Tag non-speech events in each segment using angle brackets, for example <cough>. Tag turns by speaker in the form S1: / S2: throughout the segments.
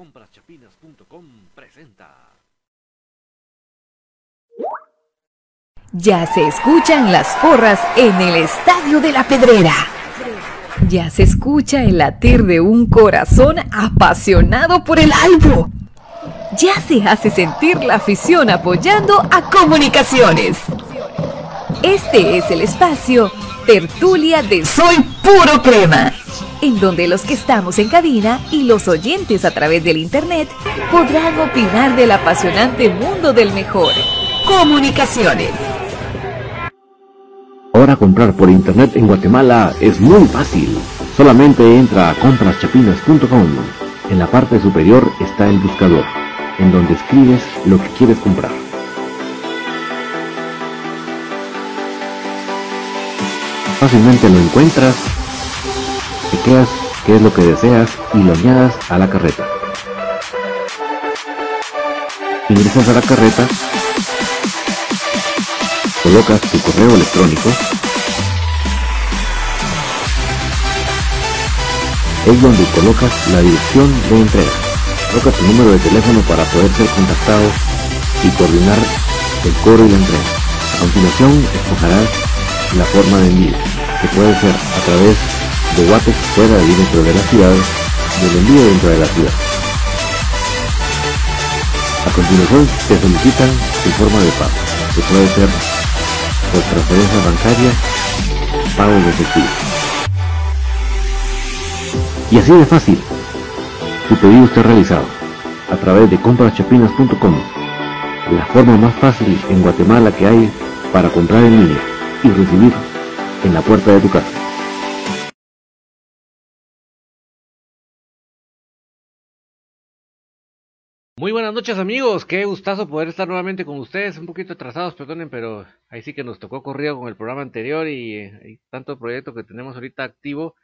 S1: Compraschapinas.com presenta.
S2: Ya se escuchan las porras en el Estadio de la Pedrera. Ya se escucha el latir de un corazón apasionado por el albo. Ya se hace sentir la afición apoyando a comunicaciones. Este es el espacio Tertulia de Soy Puro Crema, en donde los que estamos en cabina y los oyentes a través del Internet podrán opinar del apasionante mundo del mejor. Comunicaciones.
S3: Ahora comprar por internet en Guatemala es muy fácil. Solamente entra a compraschapinas.com. En la parte superior está el buscador, en donde escribes lo que quieres comprar. Fácilmente lo encuentras, chequeas qué es lo que deseas y lo añadas a la carreta. Ingresas a la carreta, colocas tu correo electrónico, es donde colocas la dirección de entrega. Colocas tu número de teléfono para poder ser contactado y coordinar el cobro y la entrega. A continuación, escogerás la forma de envío, que puede ser a través de Guatex fuera y dentro de la ciudad y el envío dentro de la ciudad. A continuación, te solicitan tu forma de pago, que puede ser por transferencia bancaria, pago de efectivo. Y así de fácil, tu pedido está realizado a través de compraschapinas.com, la forma más fácil en Guatemala que hay para comprar en línea y recibir en la puerta de tu casa.
S1: Muy buenas noches amigos, qué gustazo poder estar nuevamente con ustedes, un poquito atrasados, perdonen, pero ahí sí que nos tocó corrido con el programa anterior y eh, hay tanto proyecto que tenemos ahorita activo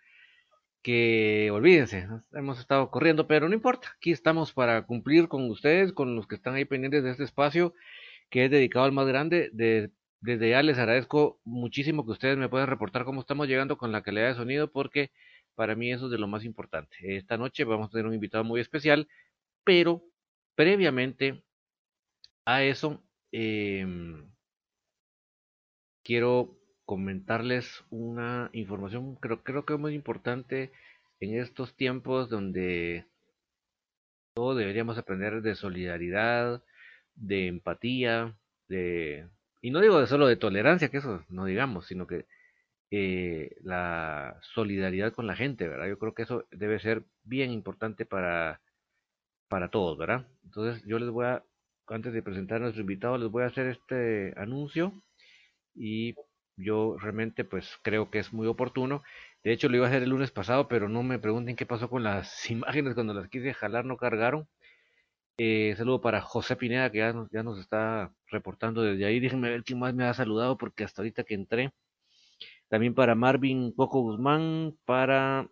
S1: que olvídense, hemos estado corriendo, pero no importa, aquí estamos para cumplir con ustedes, con los que están ahí pendientes de este espacio que es dedicado al más grande. De, desde ya les agradezco muchísimo que ustedes me puedan reportar cómo estamos llegando con la calidad de sonido, porque para mí eso es de lo más importante. Esta noche vamos a tener un invitado muy especial, pero previamente a eso, eh, quiero comentarles una información, creo, creo que muy importante en estos tiempos donde todos deberíamos aprender de solidaridad, de empatía, de... Y no digo de solo de tolerancia, que eso no digamos, sino que eh, la solidaridad con la gente, ¿verdad? Yo creo que eso debe ser bien importante para para todos, ¿verdad? Entonces yo les voy a, antes de presentar a nuestro invitado, les voy a hacer este anuncio y yo realmente pues creo que es muy oportuno. De hecho lo iba a hacer el lunes pasado, pero no me pregunten qué pasó con las <laughs> imágenes cuando las quise jalar, no cargaron. Eh, saludo para José Pineda que ya nos, ya nos está reportando desde ahí. Déjenme ver quién más me ha saludado porque hasta ahorita que entré. También para Marvin Coco Guzmán, para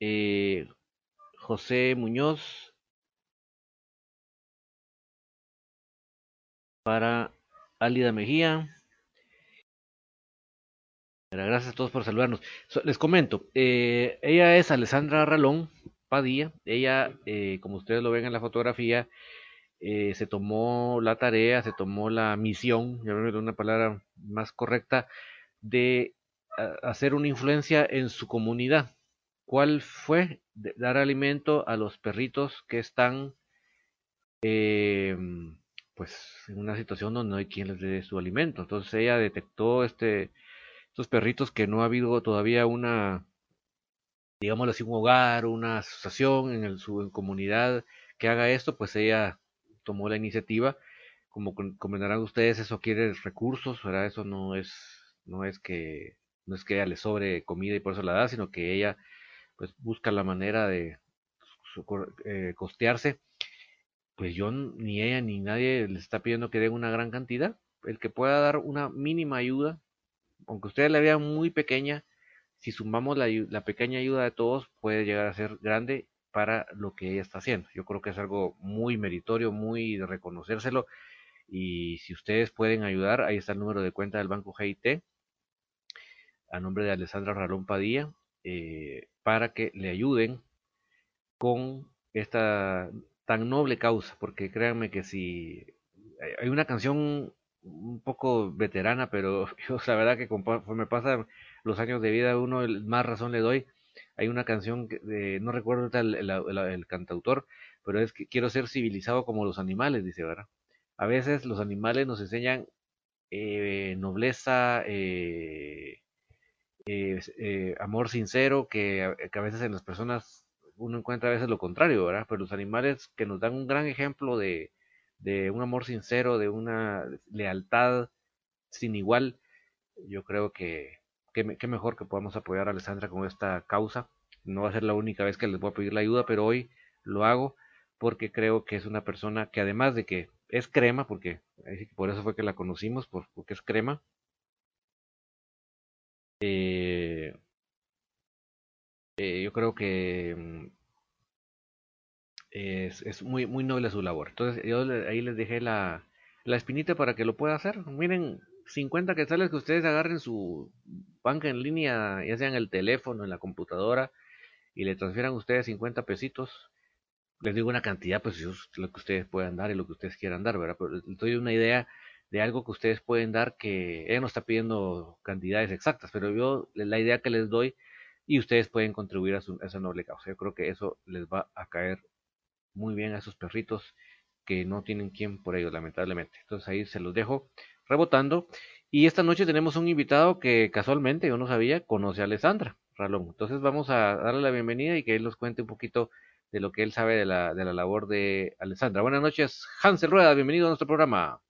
S1: eh, José Muñoz, para Álida Mejía. Gracias a todos por saludarnos. les comento, eh, ella es Alessandra Ralón Padilla. Ella, eh, como ustedes lo ven en la fotografía, eh, se tomó la tarea, se tomó la misión, ya me una palabra más correcta, de hacer una influencia en su comunidad. ¿Cuál fue? dar alimento a los perritos que están em, pues en una situación donde no hay quien les dé su alimento. Entonces ella detectó este, estos perritos que no ha habido todavía una, digámoslo así, un hogar, una asociación en el, su comunidad que haga esto, pues ella tomó la iniciativa. Como comprenderán ustedes, eso quiere recursos, ¿verdad? Eso no es, no es que, no es que ella le sobre comida y por eso la da, sino que ella pues busca la manera de eh, costearse, pues yo ni ella ni nadie le está pidiendo que den una gran cantidad. El que pueda dar una mínima ayuda, aunque ustedes la vean muy pequeña, si sumamos la, la pequeña ayuda de todos, puede llegar a ser grande para lo que ella está haciendo. Yo creo que es algo muy meritorio, muy de reconocérselo. Y si ustedes pueden ayudar, ahí está el número de cuenta del Banco GIT, a nombre de Alessandra Ralón Padilla, eh, para que le ayuden con esta tan noble causa, porque créanme que si hay una canción un poco veterana, pero <laughs> yo la verdad que me pasan los años de vida, uno más razón le doy. Hay una canción, de, no recuerdo el, el, cantautor, pero es que quiero ser civilizado como los animales, dice, ¿verdad? A veces los animales nos enseñan eh, nobleza, eh, eh, amor sincero, que que a veces en las personas uno encuentra a veces lo contrario, ¿verdad? Pero los animales que nos dan un gran ejemplo de, un amor sincero, de una lealtad sin igual, yo creo que qué mejor que podamos apoyar a Alessandra con esta causa. No va a ser la única vez que les voy a pedir la ayuda, pero hoy lo hago porque creo que es una persona que además de que es crema, porque por eso fue que la conocimos, porque es crema, eh, eh, yo creo que mm, es, muy, muy noble su labor. Entonces yo ahí les dejé la, la espinita para que lo pueda hacer. Miren, 50 quetzales que ustedes agarren su banca en línea, ya sea en el teléfono, en la computadora, y le transfieran ustedes 50 pesitos. Les digo una cantidad, pues lo que ustedes puedan dar y lo que ustedes quieran dar, ¿verdad? Pero les doy una idea de algo que ustedes pueden dar que ella no está pidiendo cantidades exactas, pero yo la idea que les doy y ustedes pueden contribuir a, su, esa noble causa. Yo creo que eso les va a caer muy bien a esos perritos que no tienen quien por ellos, lamentablemente. Entonces ahí se los dejo rebotando. Y esta noche tenemos un invitado que casualmente, yo no sabía, conoce a Alessandra Ralón. Entonces vamos a darle la bienvenida y que él nos cuente un poquito de lo que él sabe de la, de la labor de Alessandra. Buenas noches, Hansel Rueda, bienvenido a nuestro programa.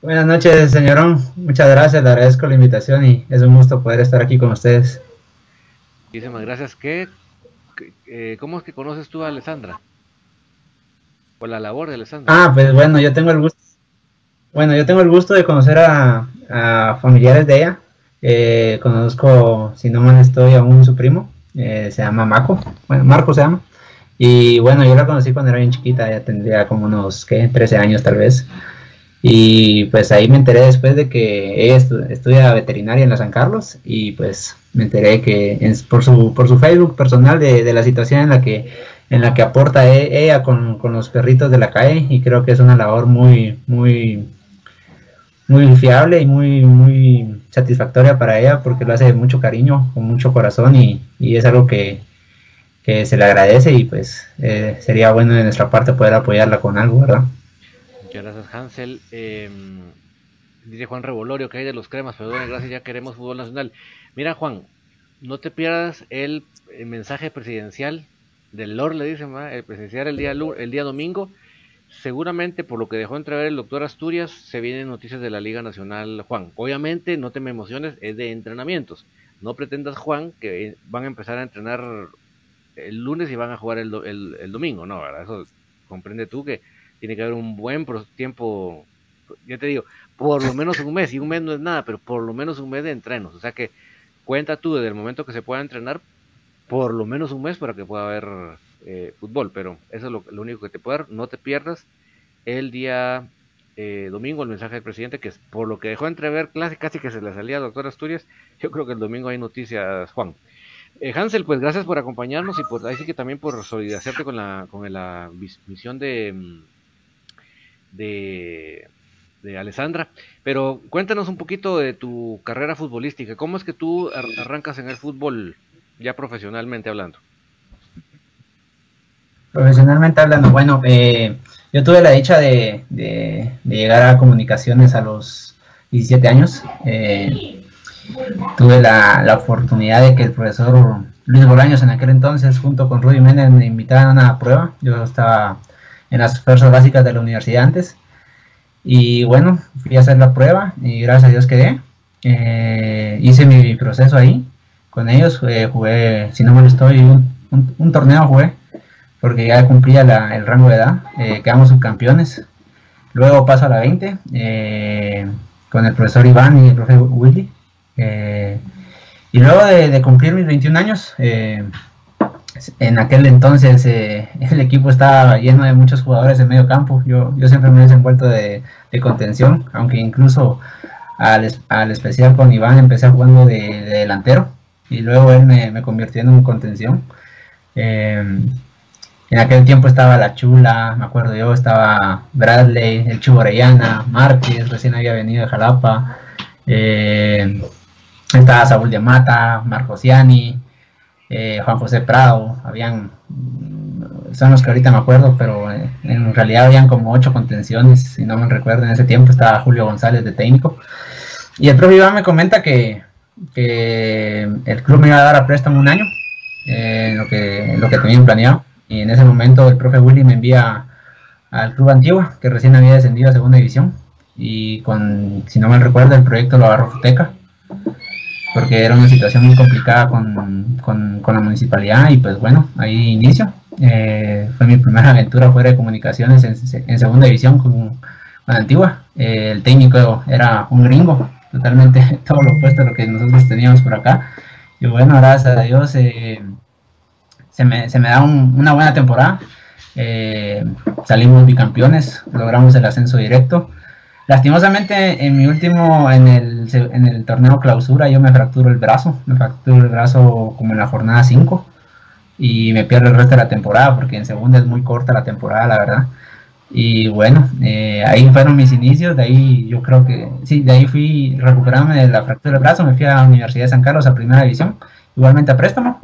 S4: Buenas noches, señorón. Muchas gracias, le agradezco la invitación y es un gusto poder estar aquí con ustedes.
S1: Muchísimas gracias. ¿Qué eh, ¿cómo es que conoces tú a Alessandra? O la labor de Alessandra.
S4: Ah, pues bueno, yo tengo el gusto. Bueno, yo tengo el gusto de conocer a, familiares de ella. Eh, conozco, si no mal estoy, aún su primo. Eh, se llama Marco. Bueno, Marco se llama. Y bueno, yo la conocí cuando era bien chiquita, ya tendría como unos, ¿qué? 13 años tal vez. Y pues ahí me enteré después de que ella estudia veterinaria en la San Carlos y pues me enteré que por su por su Facebook personal de, la situación en la que en la que aporta e, ella con, los perritos de la calle y creo que es una labor muy muy muy fiable y muy muy satisfactoria para ella porque lo hace de mucho cariño con mucho corazón y, es algo que, se le agradece y pues eh, sería bueno de nuestra parte poder apoyarla con algo verdad
S1: gracias, Hansel. Eh, dice Juan Revolorio que hay de los cremas, perdón, gracias, ya queremos fútbol nacional. Mira, Juan, no te pierdas el, mensaje presidencial del Lord, le dicen, el presidencial el día, el día domingo. Seguramente, por lo que dejó entrever el doctor Asturias, se vienen noticias de la Liga Nacional, Juan. Obviamente, no te me emociones, es de entrenamientos. No pretendas, Juan, que van a empezar a entrenar el lunes y van a jugar el, el domingo. No, ¿verdad? Eso comprende tú que tiene que haber un buen tiempo, ya te digo, por lo menos un mes, y un mes no es nada, pero por lo menos un mes de entrenos. O sea que cuenta tú desde el momento que se pueda entrenar, por lo menos un mes para que pueda haber eh, fútbol. Pero eso es lo, único que te puedo dar. No te pierdas el día eh, domingo el mensaje del presidente, que es por lo que dejó entrever casi, casi que se le salía al doctor Asturias. Yo creo que el domingo hay noticias, Juan. Eh, Hansel, pues gracias por acompañarnos y pues ahí sí que también por solidarizarte con la, con la misión de mm, de, de Alessandra. Pero cuéntanos un poquito de tu carrera futbolística. ¿Cómo es que tú arrancas en el fútbol ya profesionalmente hablando?
S4: Profesionalmente hablando, bueno, eh, yo tuve la dicha de, de, llegar a comunicaciones a los 17 años. Eh, tuve la, la, oportunidad de que el profesor Luis Bolaños en aquel entonces, junto con Rudy Méndez, me invitaran a una prueba. Yo estaba en las fuerzas básicas de la universidad antes. Y bueno, fui a hacer la prueba y gracias a Dios quedé. Eh, hice mi proceso ahí con ellos. Eh, jugué, si no me estoy, un, torneo jugué porque ya cumplía el rango de edad. Eh, quedamos subcampeones. Luego paso a la 20 con el profesor Iván y el profesor Willy. y luego de, de, cumplir mis 21 años, en aquel entonces eh, <laughs> el equipo estaba lleno de muchos jugadores en medio campo. Yo, yo siempre me he desenvuelto de, contención, aunque incluso al, al, especial con Iván empecé jugando de, delantero y luego él me, me, convirtió en un contención. en aquel tiempo estaba La Chula, me acuerdo yo, estaba Bradley, el Chubo Orellana, Márquez, recién había venido de Jalapa, estaba Saúl de Mata, Marcos Ciani, Juan José Prado, habían son los que ahorita me acuerdo, pero eh, en realidad habían como ocho contenciones, si no me recuerdo, en ese tiempo estaba Julio González de técnico. Y el profe Iván me comenta que, el club me iba a dar a préstamo un año, eh, lo, que, lo que tenían planeado. Y en ese momento el profe Willy me envía al club Antigua, que recién había descendido a segunda división. Y con, si no me recuerdo, el proyecto lo agarró Futeca, porque era una situación muy complicada con, con, con la municipalidad. Y pues bueno, ahí inicio. Eh, fue mi primera aventura fuera de comunicaciones en, segunda división con, Antigua. Eh, el técnico era un gringo, totalmente <laughs> todo lo opuesto a lo que nosotros teníamos por acá. Y bueno, gracias a Dios eh, se, me, se, me, da una buena temporada. salimos bicampeones, logramos el ascenso directo. Lastimosamente, en mi último, en el, en el torneo clausura, yo me fracturo el brazo, me fracturo el brazo como en la jornada 5 y me pierdo el resto de la temporada porque en segunda es muy corta la temporada, la verdad. Y bueno, eh, ahí fueron mis inicios, de ahí yo creo que, sí, de ahí fui recuperándome de la fractura del brazo, me fui a la Universidad de San Carlos a primera división, igualmente a préstamo.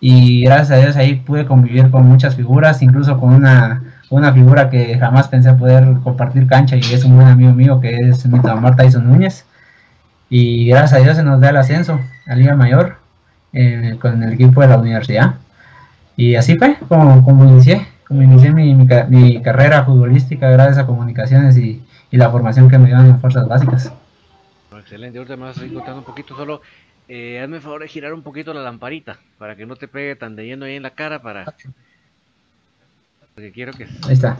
S4: Y gracias a Dios ahí pude convivir con muchas figuras, incluso con una, una figura que jamás pensé poder compartir cancha y es un buen amigo mío que es mi Marta Tyson Núñez. Y gracias a Dios se nos da el ascenso a Liga Mayor con el equipo de la universidad. Y así fue como, como inicié, como inicié mi, mi, carrera futbolística gracias a comunicaciones y, y, la formación que me dieron en fuerzas básicas.
S1: Excelente, ahorita me vas a ir contando un poquito solo. Eh, hazme el favor de girar un poquito la lamparita para que no te pegue tan de lleno ahí en la cara para... Porque quiero que...
S4: Ahí está.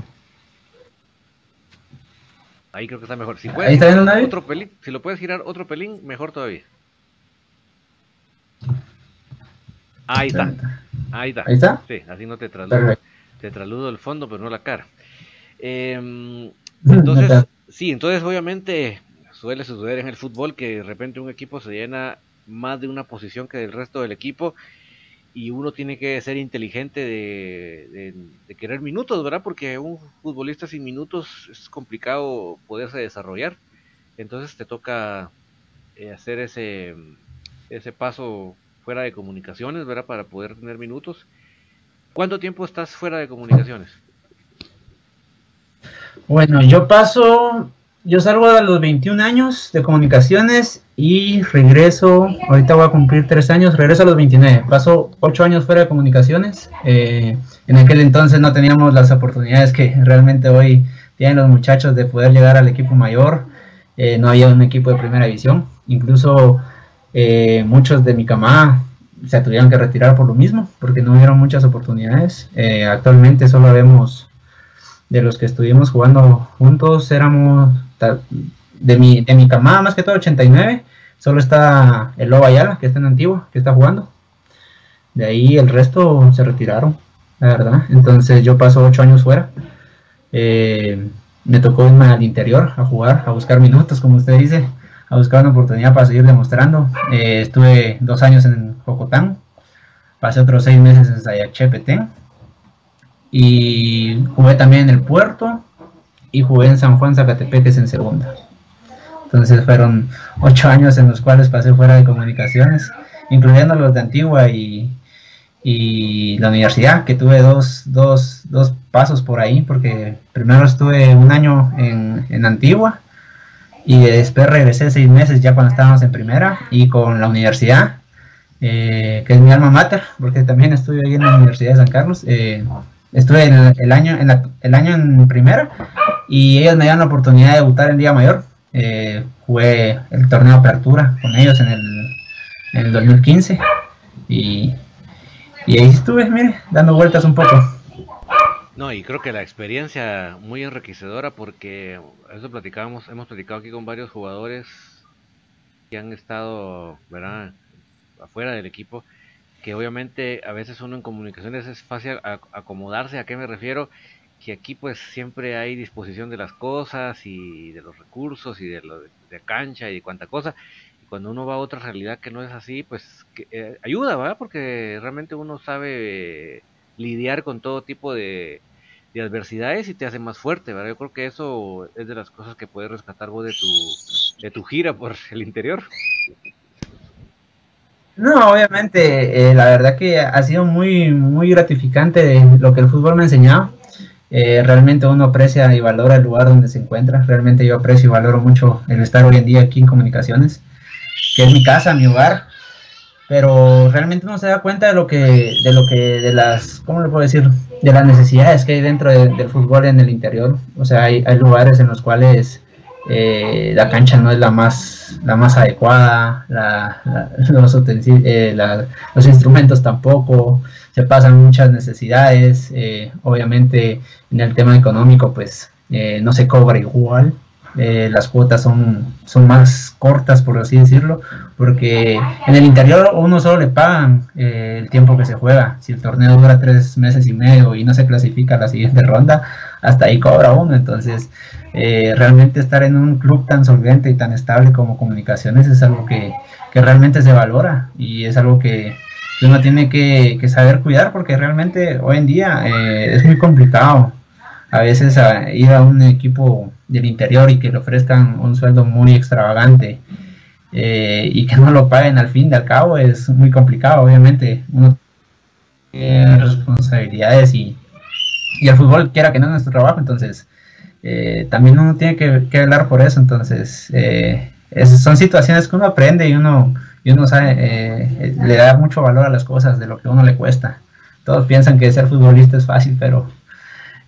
S1: Ahí creo que está mejor. Si puedes, otro pelín, si lo puedes girar otro pelín, mejor todavía. Ahí está. Ahí está.
S4: ¿Ahí está?
S1: Sí, así no te traludo. Te traludo el fondo, pero no la cara. Em, <clears throat> entonces, sí, entonces obviamente suele suceder en el fútbol que de repente un equipo se llena más de una posición que del resto del equipo y uno tiene que ser inteligente de, querer minutos, ¿verdad? Porque un futbolista sin minutos es complicado poderse desarrollar. Entonces te toca eh, hacer ese, ese paso fuera de comunicaciones, ¿verdad? Para poder tener minutos. ¿Cuánto tiempo estás fuera de comunicaciones?
S4: Bueno, yo paso, yo salgo a los 21 años de comunicaciones y regreso, ahorita voy a cumplir 3 años, regreso a los 29, paso 8 años fuera de comunicaciones. Eh, en aquel entonces no teníamos las oportunidades que realmente hoy tienen los muchachos de poder llegar al equipo mayor, eh, no había un equipo de primera división, incluso eh, muchos de mi cama se tuvieron que retirar por lo mismo, porque no hubieron muchas oportunidades. Eh, actualmente solo vemos de los que estuvimos jugando juntos, éramos de mi, de mi camada, más que todo 89, solo está el Lobo Ayala, que está en Antigua, que está jugando. De ahí el resto se retiraron, la verdad. Entonces yo paso ocho años fuera. Eh, me tocó irme al interior a jugar, a buscar minutos, como usted dice a buscar una oportunidad para seguir demostrando. Eh, estuve dos años en Jocotán, pasé otros seis meses en Sayachepetén y jugué también en el puerto y jugué en San Juan Zacatepeques en segunda. Entonces fueron ocho años en los cuales pasé fuera de comunicaciones, incluyendo los de Antigua y, y la universidad, que tuve dos, dos, dos, pasos por ahí, porque primero estuve un año en, en Antigua y después regresé seis meses ya cuando estábamos en primera y con la universidad, eh, que es mi alma mater, porque también estuve ahí en la Universidad de San Carlos. Eh, estuve el, año, en el año en primera y ellos me dieron la oportunidad de debutar en Día Mayor. Eh, jugué el torneo de apertura con ellos en el, en el 2015 y, y ahí estuve, mire, dando vueltas un poco.
S1: No, y creo que la experiencia muy enriquecedora porque eso platicábamos, hemos platicado aquí con varios jugadores que han estado, ¿verdad? afuera del equipo, que obviamente a veces uno en comunicaciones es fácil acomodarse, ¿a qué me refiero? Que aquí pues siempre hay disposición de las cosas y de los recursos y de, lo de, cancha y de cuánta cosa, cuando uno va a otra realidad que no es así, pues eh, ayuda, ¿verdad? Porque realmente uno sabe lidiar con todo tipo de, de, adversidades y te hace más fuerte, ¿verdad? Yo creo que eso es de las cosas que puedes rescatar vos de tu, de tu gira por el interior.
S4: No, obviamente, eh, la verdad que ha sido muy, muy gratificante lo que el fútbol me ha enseñado. Eh, realmente uno aprecia y valora el lugar donde se encuentra. Realmente yo aprecio y valoro mucho el estar hoy en día aquí en comunicaciones que es mi casa, mi hogar, pero realmente no se da cuenta de lo que, de lo que, de las, ¿cómo le puedo decir? De las necesidades que hay dentro del fútbol en el interior. O sea, hay lugares en los cuales eh, la cancha no es la más, la más adecuada, la, <laughs> los, eh, los instrumentos tampoco, se pasan muchas necesidades. Eh, obviamente, en el tema económico, pues no se cobra igual. Eh, las cuotas son, son más cortas, por así decirlo, porque en el interior uno solo le pagan eh, el tiempo que se juega. Si el torneo dura tres meses y medio y no se clasifica a la siguiente ronda, hasta ahí cobra uno. Entonces, eh, realmente estar en un club tan solvente y tan estable como comunicaciones es algo que, realmente se valora y es algo que uno tiene que, que saber cuidar porque realmente hoy en día es muy complicado a veces a ir a un equipo del interior y que le ofrezcan un sueldo muy extravagante eh, y que no lo paguen al fin de al cabo es muy complicado, obviamente. Uno tiene responsabilidades y, y el fútbol quiera que no es nuestro trabajo, entonces eh, también uno tiene que, que, hablar por eso, entonces eh, son situaciones que uno aprende y uno, y uno sabe, le da mucho valor a las cosas de lo que uno le cuesta. Todos piensan que ser futbolista es fácil, pero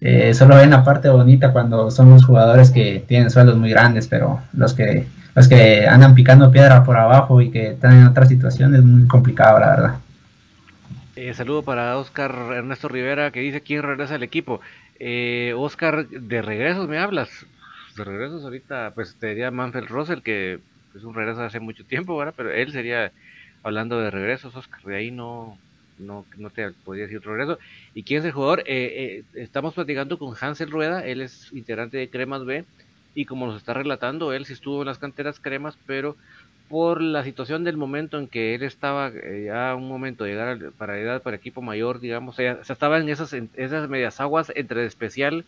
S4: eh, solo ven la parte bonita cuando son los jugadores que tienen sueldos muy grandes, pero los que los que andan picando piedra por abajo y que están en otras situaciones es muy complicado, la verdad.
S1: Eh, saludo para Oscar Ernesto Rivera que dice quién regresa al equipo. Eh, Oscar, de regresos me hablas. De regresos ahorita, pues te diría Manfred Russell, que es un regreso hace mucho tiempo, ¿verdad? Pero él sería hablando de regresos, Oscar. De ahí no, no, no te podría decir otro regreso. ¿Y quién es el jugador? Eh, eh, estamos platicando con Hansel Rueda, él es integrante de Cremas B, y como nos está relatando, él sí estuvo en las canteras Cremas, pero por la situación del momento en que él estaba eh, ya un momento de llegar para edad para equipo mayor, digamos, o sea, estaba en esas, en esas medias aguas entre especial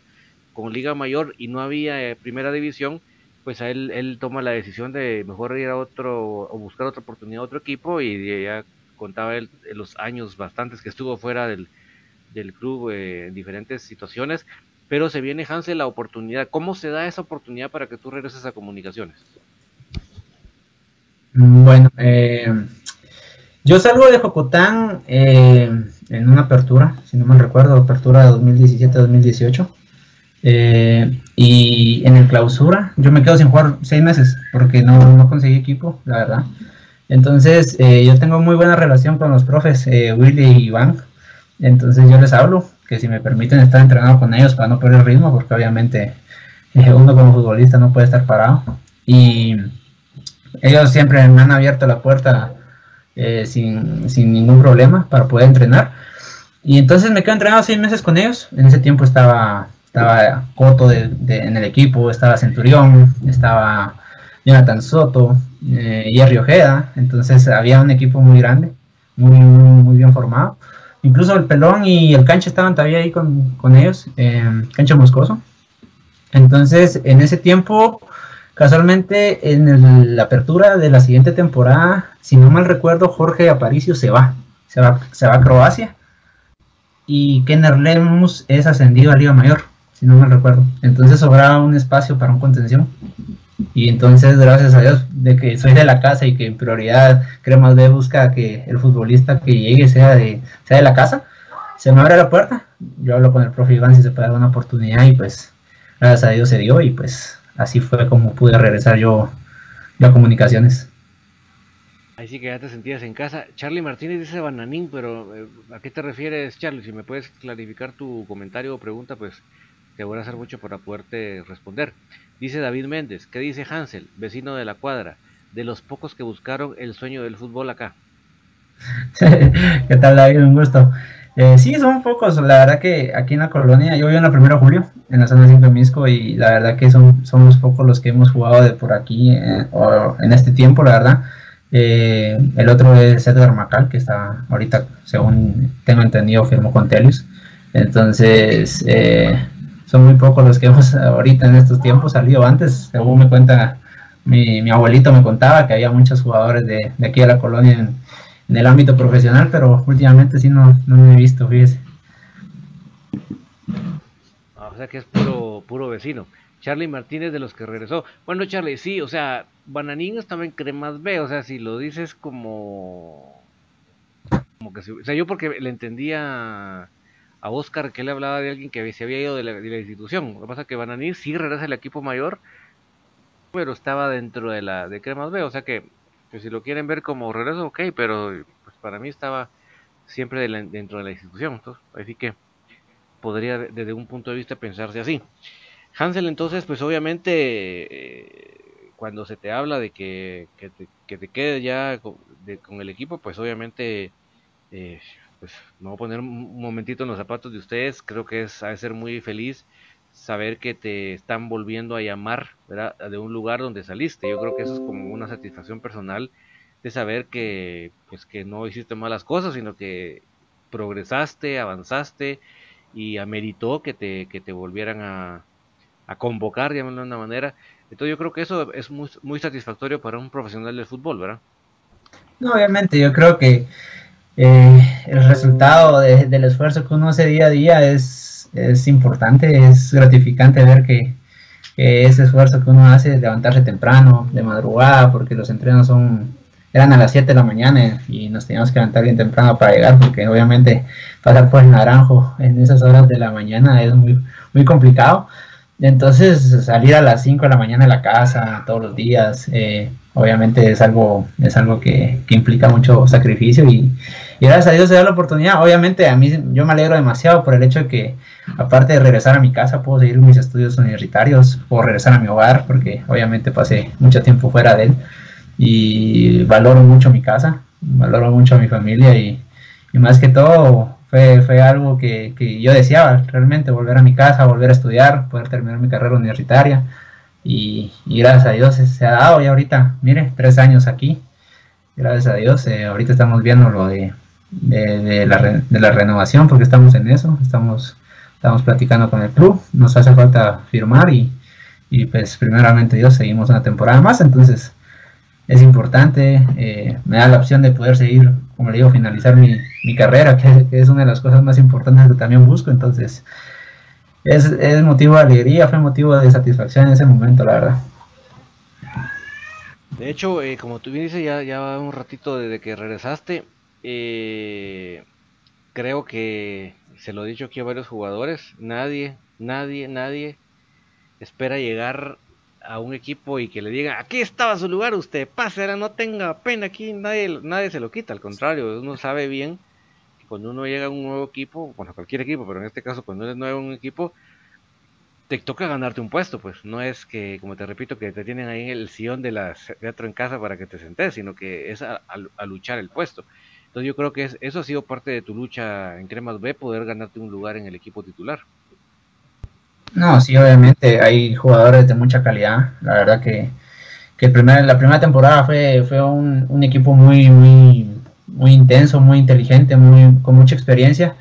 S1: con Liga Mayor y no había primera división, pues a él, él toma la decisión de mejor ir a otro o buscar otra oportunidad a otro equipo y ya contaba él los años bastantes que estuvo fuera del, del club eh, en diferentes situaciones, pero se viene Hansel la oportunidad. ¿Cómo se da esa oportunidad para que tú regreses a comunicaciones?
S4: Bueno, eh, yo salgo de Jocotán eh, en una apertura, si no me recuerdo, apertura de 2017-2018. y en el clausura, yo me quedo sin jugar seis meses porque no, no conseguí equipo, la verdad. Entonces, eh, yo tengo muy buena relación con los profes, eh, Willy y Iván. Entonces, yo les hablo que si me permiten estar entrenado con ellos para no perder el ritmo, porque obviamente eh, uno como futbolista no puede estar parado. Y ellos siempre me han abierto la puerta sin, ningún problema para poder entrenar. Y entonces me quedo entrenado seis meses con ellos. En ese tiempo estaba, estaba Coto en el equipo, estaba Centurión, estaba Jonathan Soto, eh, Jerry Ojeda, entonces había un equipo muy grande, muy, muy, bien formado. Incluso el Pelón y el Cancha estaban todavía ahí con, ellos, eh, Cancha Moscoso. Entonces, en ese tiempo, casualmente, en la apertura de la siguiente temporada, si no mal recuerdo, Jorge Aparicio se va, se va, se va a Croacia. Y Kenner Lemus es ascendido a Liga Mayor, si no mal recuerdo. Entonces sobraba un espacio para un contención. Y entonces, gracias a Dios, de que soy de la casa y que en prioridad Cremas B busca que el futbolista que llegue sea de, sea de la casa, se me abre la puerta. Yo hablo con el profe Iván si se puede dar una oportunidad y pues gracias a Dios se dio y pues así fue como pude regresar yo, a comunicaciones.
S1: Ahí sí que ya te sentías en casa. Charlie Martínez dice bananín, pero eh, ¿a qué te refieres, Charlie? Si me puedes clarificar tu comentario o pregunta, pues te voy a hacer mucho para poderte responder. Dice David Méndez, ¿qué dice Hansel, vecino de la cuadra, de los pocos que buscaron el sueño del fútbol acá? <laughs>
S4: ¿Qué tal David? Un gusto. Eh, sí, son pocos. La verdad que aquí en la colonia, yo vivo en la primera de julio, en la zona 5 de Misco, y la verdad que son, somos pocos los que hemos jugado de por aquí eh, o en este tiempo, la verdad. Eh, el otro es Edgar Macal, que está ahorita, según tengo entendido, firmó con Telius. Entonces, eh, son muy pocos los que hemos <laughs> ahorita en estos tiempos salido. Antes, según me cuenta mi, abuelito, me contaba que había muchos jugadores de, aquí a la colonia en, el ámbito profesional, pero últimamente sí no, no me he visto, fíjese.
S1: Ah, o sea que es puro, puro vecino. Charlie Martínez de los que regresó. Bueno, Charlie, sí, o sea, Bananín estaba en Cremas B, o sea, si lo dices como... como que o sea, yo porque le entendía a Oscar que él hablaba de alguien que se había ido de la, institución. Lo que pasa es que Bananín sí regresa al equipo mayor, pero estaba dentro de la de Cremas B, o sea que, si lo quieren ver como regreso, ok, pero pues para mí estaba siempre dentro de la institución, entonces, así que podría desde un punto de vista pensarse así. Hansel entonces, pues obviamente, eh, cuando se te habla de que, que, te, que te quedes ya con, el equipo, pues obviamente, eh, pues me voy a poner un momentito en los zapatos de ustedes, creo que es, ha de ser muy feliz saber que te están volviendo a llamar de un lugar donde saliste. Yo creo que eso es como una satisfacción personal de saber que, pues, que no hiciste malas cosas, sino que progresaste, avanzaste y ameritó que te, que te volvieran a, convocar, de una manera. Entonces yo creo que eso es muy, muy satisfactorio para un profesional del fútbol, ¿verdad?
S4: No, obviamente, yo creo que eh, el resultado del esfuerzo que uno hace día a día es, es importante, es gratificante ver que, ese esfuerzo que uno hace levantarse temprano, de madrugada, porque los entrenos son eran a las 7 de la mañana y nos teníamos que levantar bien temprano para llegar, porque obviamente pasar por el naranjo en esas horas de la mañana es muy, muy complicado. Entonces, salir a las 5 de la mañana de la casa todos los días, eh, obviamente es algo, es algo que, implica mucho sacrificio y, gracias a Dios se da la oportunidad. Obviamente a mí yo me alegro demasiado por el hecho de que aparte de regresar a mi casa puedo seguir mis estudios universitarios, puedo regresar a mi hogar porque obviamente pasé mucho tiempo fuera de él y valoro mucho mi casa, valoro mucho a mi familia y, y más que todo fue, fue algo que, que, yo deseaba realmente, volver a mi casa, volver a estudiar, poder terminar mi carrera universitaria. Y, gracias a Dios se ha dado y ahorita, mire, tres años aquí. Gracias a Dios, eh, ahorita estamos viendo lo de, de, la, de la renovación porque estamos en eso, estamos, estamos platicando con el club, nos hace falta firmar y, y pues primeramente Dios seguimos una temporada más, entonces es importante, eh, me da la opción de poder seguir, como le digo, finalizar mi, mi carrera, que, es una de las cosas más importantes que también busco, entonces es, es motivo de alegría, fue motivo de satisfacción en ese momento, la verdad.
S1: De hecho, eh, como tú bien dices, ya, ya un ratito desde que regresaste, eh, creo que se lo he dicho aquí a varios jugadores, nadie, nadie, nadie espera llegar a un equipo y que le digan, aquí estaba su lugar, usted pase, no tenga pena, aquí nadie, nadie se lo quita, al contrario, uno sabe bien que cuando uno llega a un nuevo equipo, bueno, cualquier equipo, pero en este caso cuando eres nuevo en un equipo, te toca ganarte un puesto, pues no es que, como te repito, que te tienen ahí en el sillón de la teatro en casa para que te sentes, sino que es a, luchar el puesto. Entonces yo creo que eso ha sido parte de tu lucha en Cremas B, poder ganarte un lugar en el equipo titular.
S4: No, sí, obviamente hay jugadores de mucha calidad. La verdad que, que la primera temporada fue, fue un, equipo muy, muy, muy intenso, muy inteligente, muy, con mucha experiencia.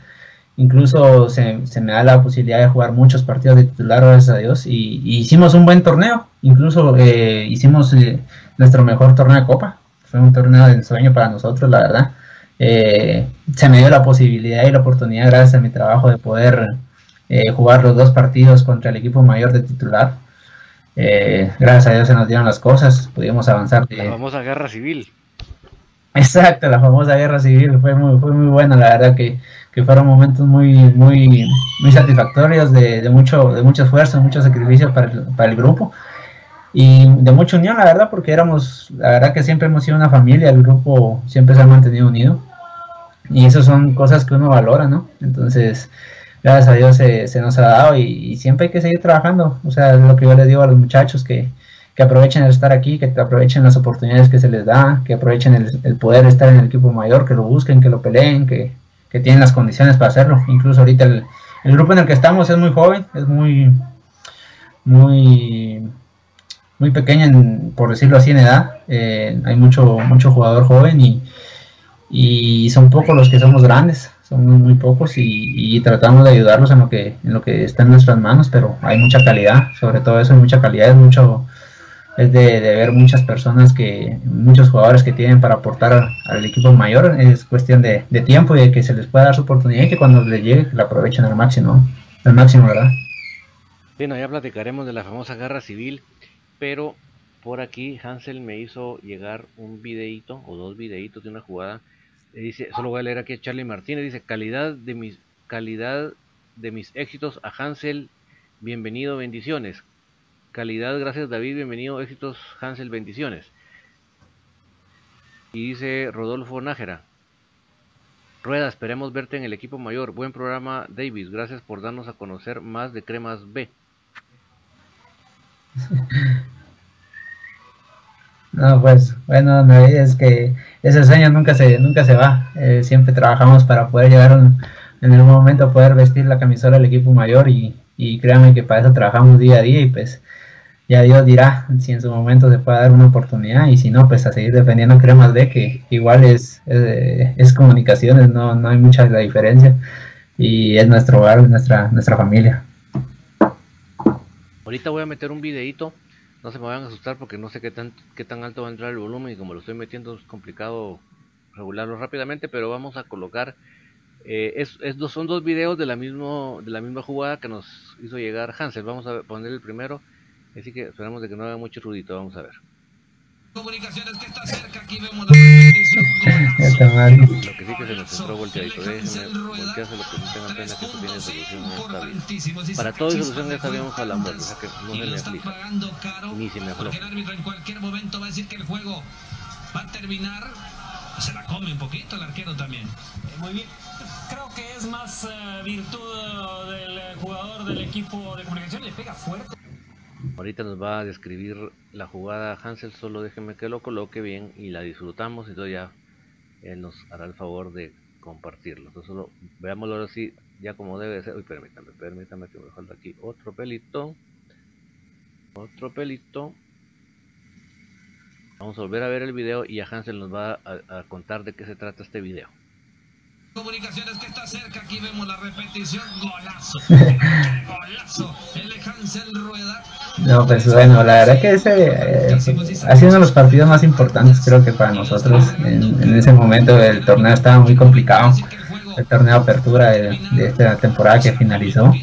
S4: Incluso se, me da la posibilidad de jugar muchos partidos de titular, gracias a Dios. Y, hicimos un buen torneo. Incluso eh, hicimos eh, nuestro mejor torneo de copa. Fue un torneo de ensueño para nosotros, la verdad. Eh, se me dio la posibilidad y la oportunidad, gracias a mi trabajo, de poder eh, jugar los dos partidos contra el equipo mayor de titular. Eh, gracias a Dios se nos dieron las cosas, pudimos avanzar.
S1: La famosa guerra civil.
S4: Exacto, la famosa guerra civil fue muy, fue muy buena, la verdad que, fueron momentos muy, muy, muy satisfactorios, de, mucho, de mucho esfuerzo, mucho sacrificio para el, para el grupo y de mucha unión, la verdad, porque éramos, la verdad que siempre hemos sido una familia, el grupo siempre se ha mantenido unido y eso son cosas que uno valora, ¿no? Entonces, gracias a Dios se, nos ha dado y, siempre hay que seguir trabajando. O sea, lo que yo les digo a los muchachos, que, aprovechen el estar aquí, que aprovechen las oportunidades que se les da, que aprovechen el, poder estar en el equipo mayor, que lo busquen, que lo peleen, que, tienen las condiciones para hacerlo. Incluso ahorita el, grupo en el que estamos es muy joven, es muy, muy, muy pequeña, en, por decirlo así, en edad. Eh, hay mucho, mucho jugador joven y, y son pocos los que somos grandes, son muy, pocos y, tratamos de ayudarlos en lo que en lo que está en nuestras manos, pero hay mucha calidad, sobre todo eso, hay mucha calidad, es mucho es de, ver muchas personas que, muchos jugadores que tienen para aportar al, equipo mayor, es cuestión de, tiempo y de que se les pueda dar su oportunidad y que cuando les llegue la aprovechen al máximo, al máximo, ¿verdad?
S1: Bueno, ya platicaremos de la famosa guerra civil, pero por aquí Hansel me hizo llegar un videíto o dos videitos de una jugada. Dice, solo voy a leer aquí Charlie Martínez, dice calidad de mis calidad de mis éxitos a Hansel, bienvenido, bendiciones. Calidad, gracias David, bienvenido, éxitos Hansel, bendiciones. Y dice Rodolfo Nájera. Rueda, esperemos verte en el equipo mayor. Buen programa, David. Gracias por darnos a conocer más de Cremas B. <laughs>
S4: No, pues bueno, es que ese sueño nunca se, nunca se va. Eh, siempre trabajamos para poder llegar en algún momento poder vestir la camisola del equipo mayor y, y créanme que para eso trabajamos día a día y pues ya Dios dirá si en su momento se puede dar una oportunidad y si no, pues a seguir defendiendo Cremas B, que igual es, es, comunicaciones, no, no hay mucha la diferencia y es nuestro hogar, nuestra, nuestra familia.
S1: Ahorita voy a meter un videito, no se me vayan a asustar porque no sé qué tan, qué tan alto va a entrar el volumen y como lo estoy metiendo es complicado regularlo rápidamente, pero vamos a colocar eh, es, son dos videos de la, mismo, de la misma jugada que nos hizo llegar Hansel. Vamos a poner el primero Así que esperamos de que no haga mucho ruidito, vamos a ver. Comunicaciones que está cerca, aquí vemos la repetición. <laughs> Lo que sí que se nos entró volteadito, déjenme voltearse lo que no tengan pena que esto tiene solución en esta Para todo y solución ya sabíamos a la muerte, o sea que no se me aflija. Ni se me afloja. el árbitro en cualquier momento va a decir que el juego va a terminar. Se la come un poquito el arquero también. Eh, muy bien. Creo que es más uh, virtud del jugador del equipo de comunicación, le pega fuerte. Ahorita nos va a describir la jugada Hansel, solo déjenme que lo coloque bien y la disfrutamos y entonces ya él nos hará el favor de compartirlo. Entonces solo veámoslo ahora sí, ya como debe ser. Uy, permítame, permítame que me falta aquí otro pelito. Otro pelito. Vamos a volver a ver el video y a Hansel nos va a, a contar de qué se trata este video. Comunicaciones que está cerca, aquí vemos la repetición, golazo, <laughs> golazo, el Hansel Rueda.
S4: No, pues bueno, la verdad que ese eh, ha sido uno de los partidos más importantes creo que para nosotros. En, ese momento el torneo estaba muy complicado, el torneo de apertura de, esta temporada que finalizó.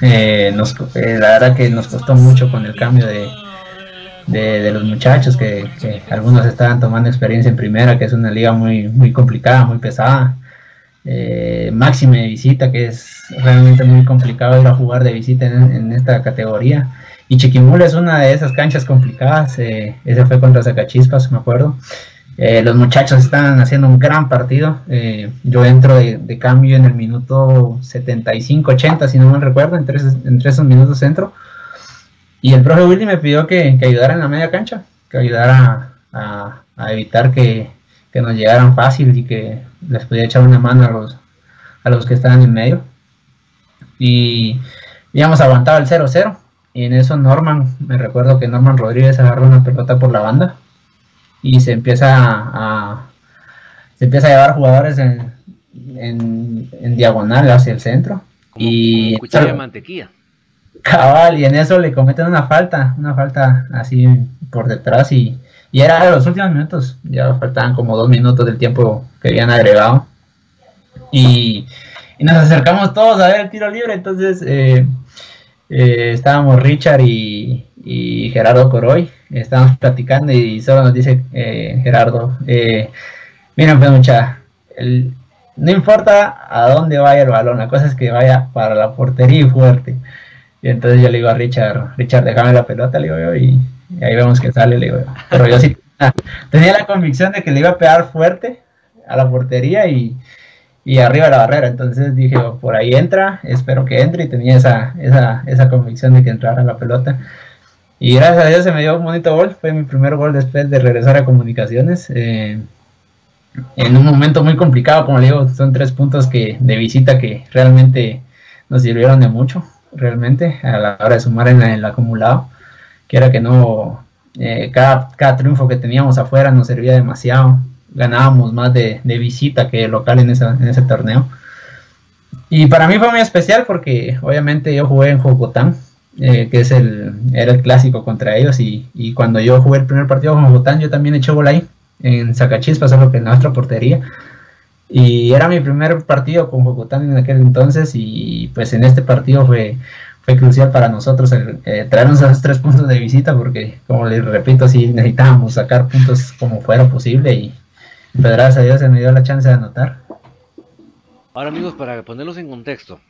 S4: Eh, nos, eh, la verdad que nos costó mucho con el cambio de, de, los muchachos, que, que, algunos estaban tomando experiencia en primera, que es una liga muy, muy complicada, muy pesada eh, máxima de visita, que es realmente muy complicado ir a jugar de visita en, esta categoría. Y Chiquimula es una de esas canchas complicadas, eh, ese fue contra Zacachispas, me acuerdo. Eh, los muchachos estaban haciendo un gran partido. Eh, yo entro de, cambio en el minuto 75-80, si no me recuerdo, entre, entre esos minutos entro. Y el profe Willy me pidió que, ayudara en la media cancha, que ayudara a evitar que, que nos llegaran fácil y que les pudiera echar una mano a los, a los que estaban en medio. Y habíamos aguantado el 0-0. Y en eso Norman, me recuerdo que Norman Rodríguez agarró una pelota por la banda y se empieza a, se empieza a llevar jugadores en, en, diagonal hacia el centro. y
S1: mantequilla.
S4: Cabal, y en eso le cometen una falta, una falta así por detrás y y era los últimos minutos, ya faltaban como dos minutos del tiempo que habían agregado. Y, nos acercamos todos a ver el tiro libre, entonces eh, eh, estábamos Richard y, Gerardo Coroy, estábamos platicando y solo nos dice eh, Gerardo, miren pues mucha, no importa a dónde vaya el balón, la cosa es que vaya para la portería y fuerte. Y entonces yo le digo a Richard, Richard, déjame la pelota, le digo yo, y y ahí vemos que sale, le digo, pero yo sí tenía la convicción de que le iba a pegar fuerte a la portería y, y arriba la barrera. Entonces dije, oh, por ahí entra, espero que entre y tenía esa, esa, esa convicción de que entrara la pelota. Y gracias a Dios se me dio un bonito gol, fue mi primer gol después de regresar a comunicaciones. Eh, en un momento muy complicado, como le digo, son tres puntos que de visita que realmente nos sirvieron de mucho, realmente, a la hora de sumar en el acumulado. que era que no, eh, cada, cada triunfo que teníamos afuera nos servía demasiado, ganábamos más de, visita que local en, en ese torneo. Y para mí fue muy especial porque obviamente yo jugué en Jocotán, eh, que es el, era el clásico contra ellos, y, y, cuando yo jugué el primer partido con Jocotán, yo también eché gol ahí, en Zacachispas, solo que en nuestra portería. Y era mi primer partido con Jocotán en aquel entonces, y pues en este partido fue, fue crucial para nosotros el, eh, traernos esos tres puntos de visita, porque como les repito, sí necesitábamos sacar puntos como fuera posible, y pues gracias a Dios se me dio la chance de anotar.
S1: Ahora amigos, para ponerlos en contexto,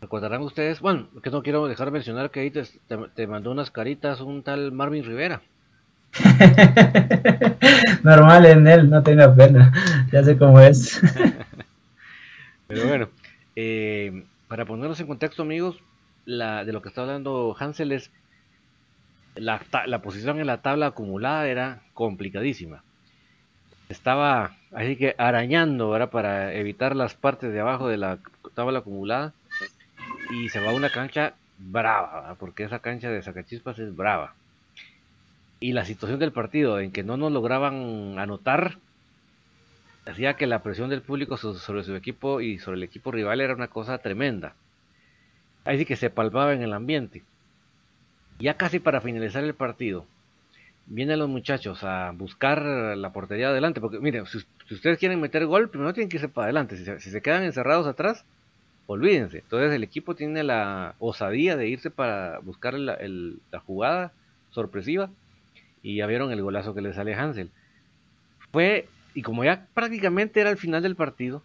S1: recordarán ustedes, bueno, que no quiero dejar de mencionar que ahí te, mandó unas caritas un tal Marvin Rivera. <laughs>
S4: Normal en él, no tenga pena, ya sé cómo es. <laughs>
S1: Pero bueno, eh, para ponerlos en contexto amigos, la, de lo que está hablando Hansel es la, la posición en la tabla acumulada era complicadísima estaba así que arañando ¿verdad? para evitar las partes de abajo de la tabla acumulada y se va a una cancha brava, porque esa cancha de Sacachispas es brava. Y la situación del partido en que no nos lograban anotar hacía que la presión del público sobre su equipo y sobre el equipo rival era una cosa tremenda. Así que se palpaba en el ambiente. Ya casi para finalizar el partido, vienen los muchachos a buscar la portería adelante, porque miren, si, ustedes quieren meter gol, primero tienen que irse para adelante, si se, quedan encerrados atrás, olvídense. Entonces el equipo tiene la osadía de irse para buscar la, jugada sorpresiva y ya vieron el golazo que le sale a Hansel. Fue, y como ya prácticamente era el final del partido,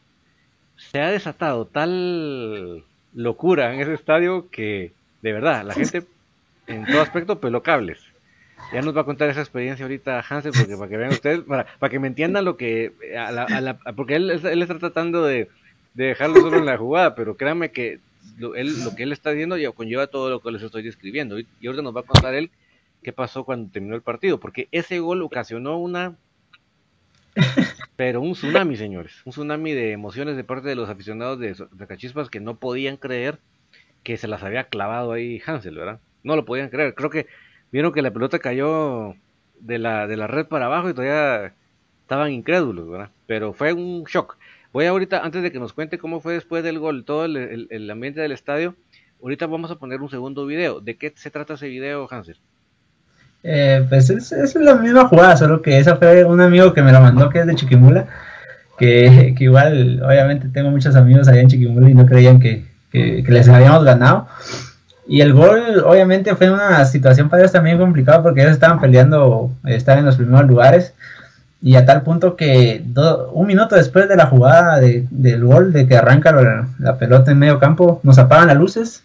S1: se ha desatado tal locura en ese estadio que, de verdad, la <laughs> gente en todo aspecto peló cables ya nos va a contar esa experiencia ahorita Hansel, porque para que vean ustedes, para, que me entiendan lo que, porque él, está tratando de, dejarlo solo en la jugada, pero créanme que lo, él, lo que él está diciendo ya conlleva todo lo que les estoy describiendo. Y, ahorita nos va a contar él qué pasó cuando terminó el partido, porque ese gol ocasionó una, pero un tsunami, señores, un tsunami de emociones de parte de los aficionados de Zacachispas que no podían creer que se las había clavado ahí Hansel, ¿verdad? No lo podían creer. Creo que vieron que la pelota cayó de la, de la red para abajo y todavía estaban incrédulos, ¿verdad? Pero fue un shock. Voy ahorita, antes de que nos cuente cómo fue después del gol, todo el, ambiente del estadio, ahorita vamos a poner un segundo video. ¿De qué se trata ese video, Hansel?
S4: Eh, pues es, es, la misma jugada, solo que esa fue un amigo que me la mandó que es de Chiquimula, que, igual, obviamente tengo muchos amigos allá en Chiquimula y no creían que, que les habíamos ganado. Y el gol, obviamente, fue una situación para ellos también complicada porque ellos estaban peleando, estar en los primeros lugares. Y a tal punto que un minuto después de la jugada del gol, de que arranca la, pelota en medio campo, nos apagan las luces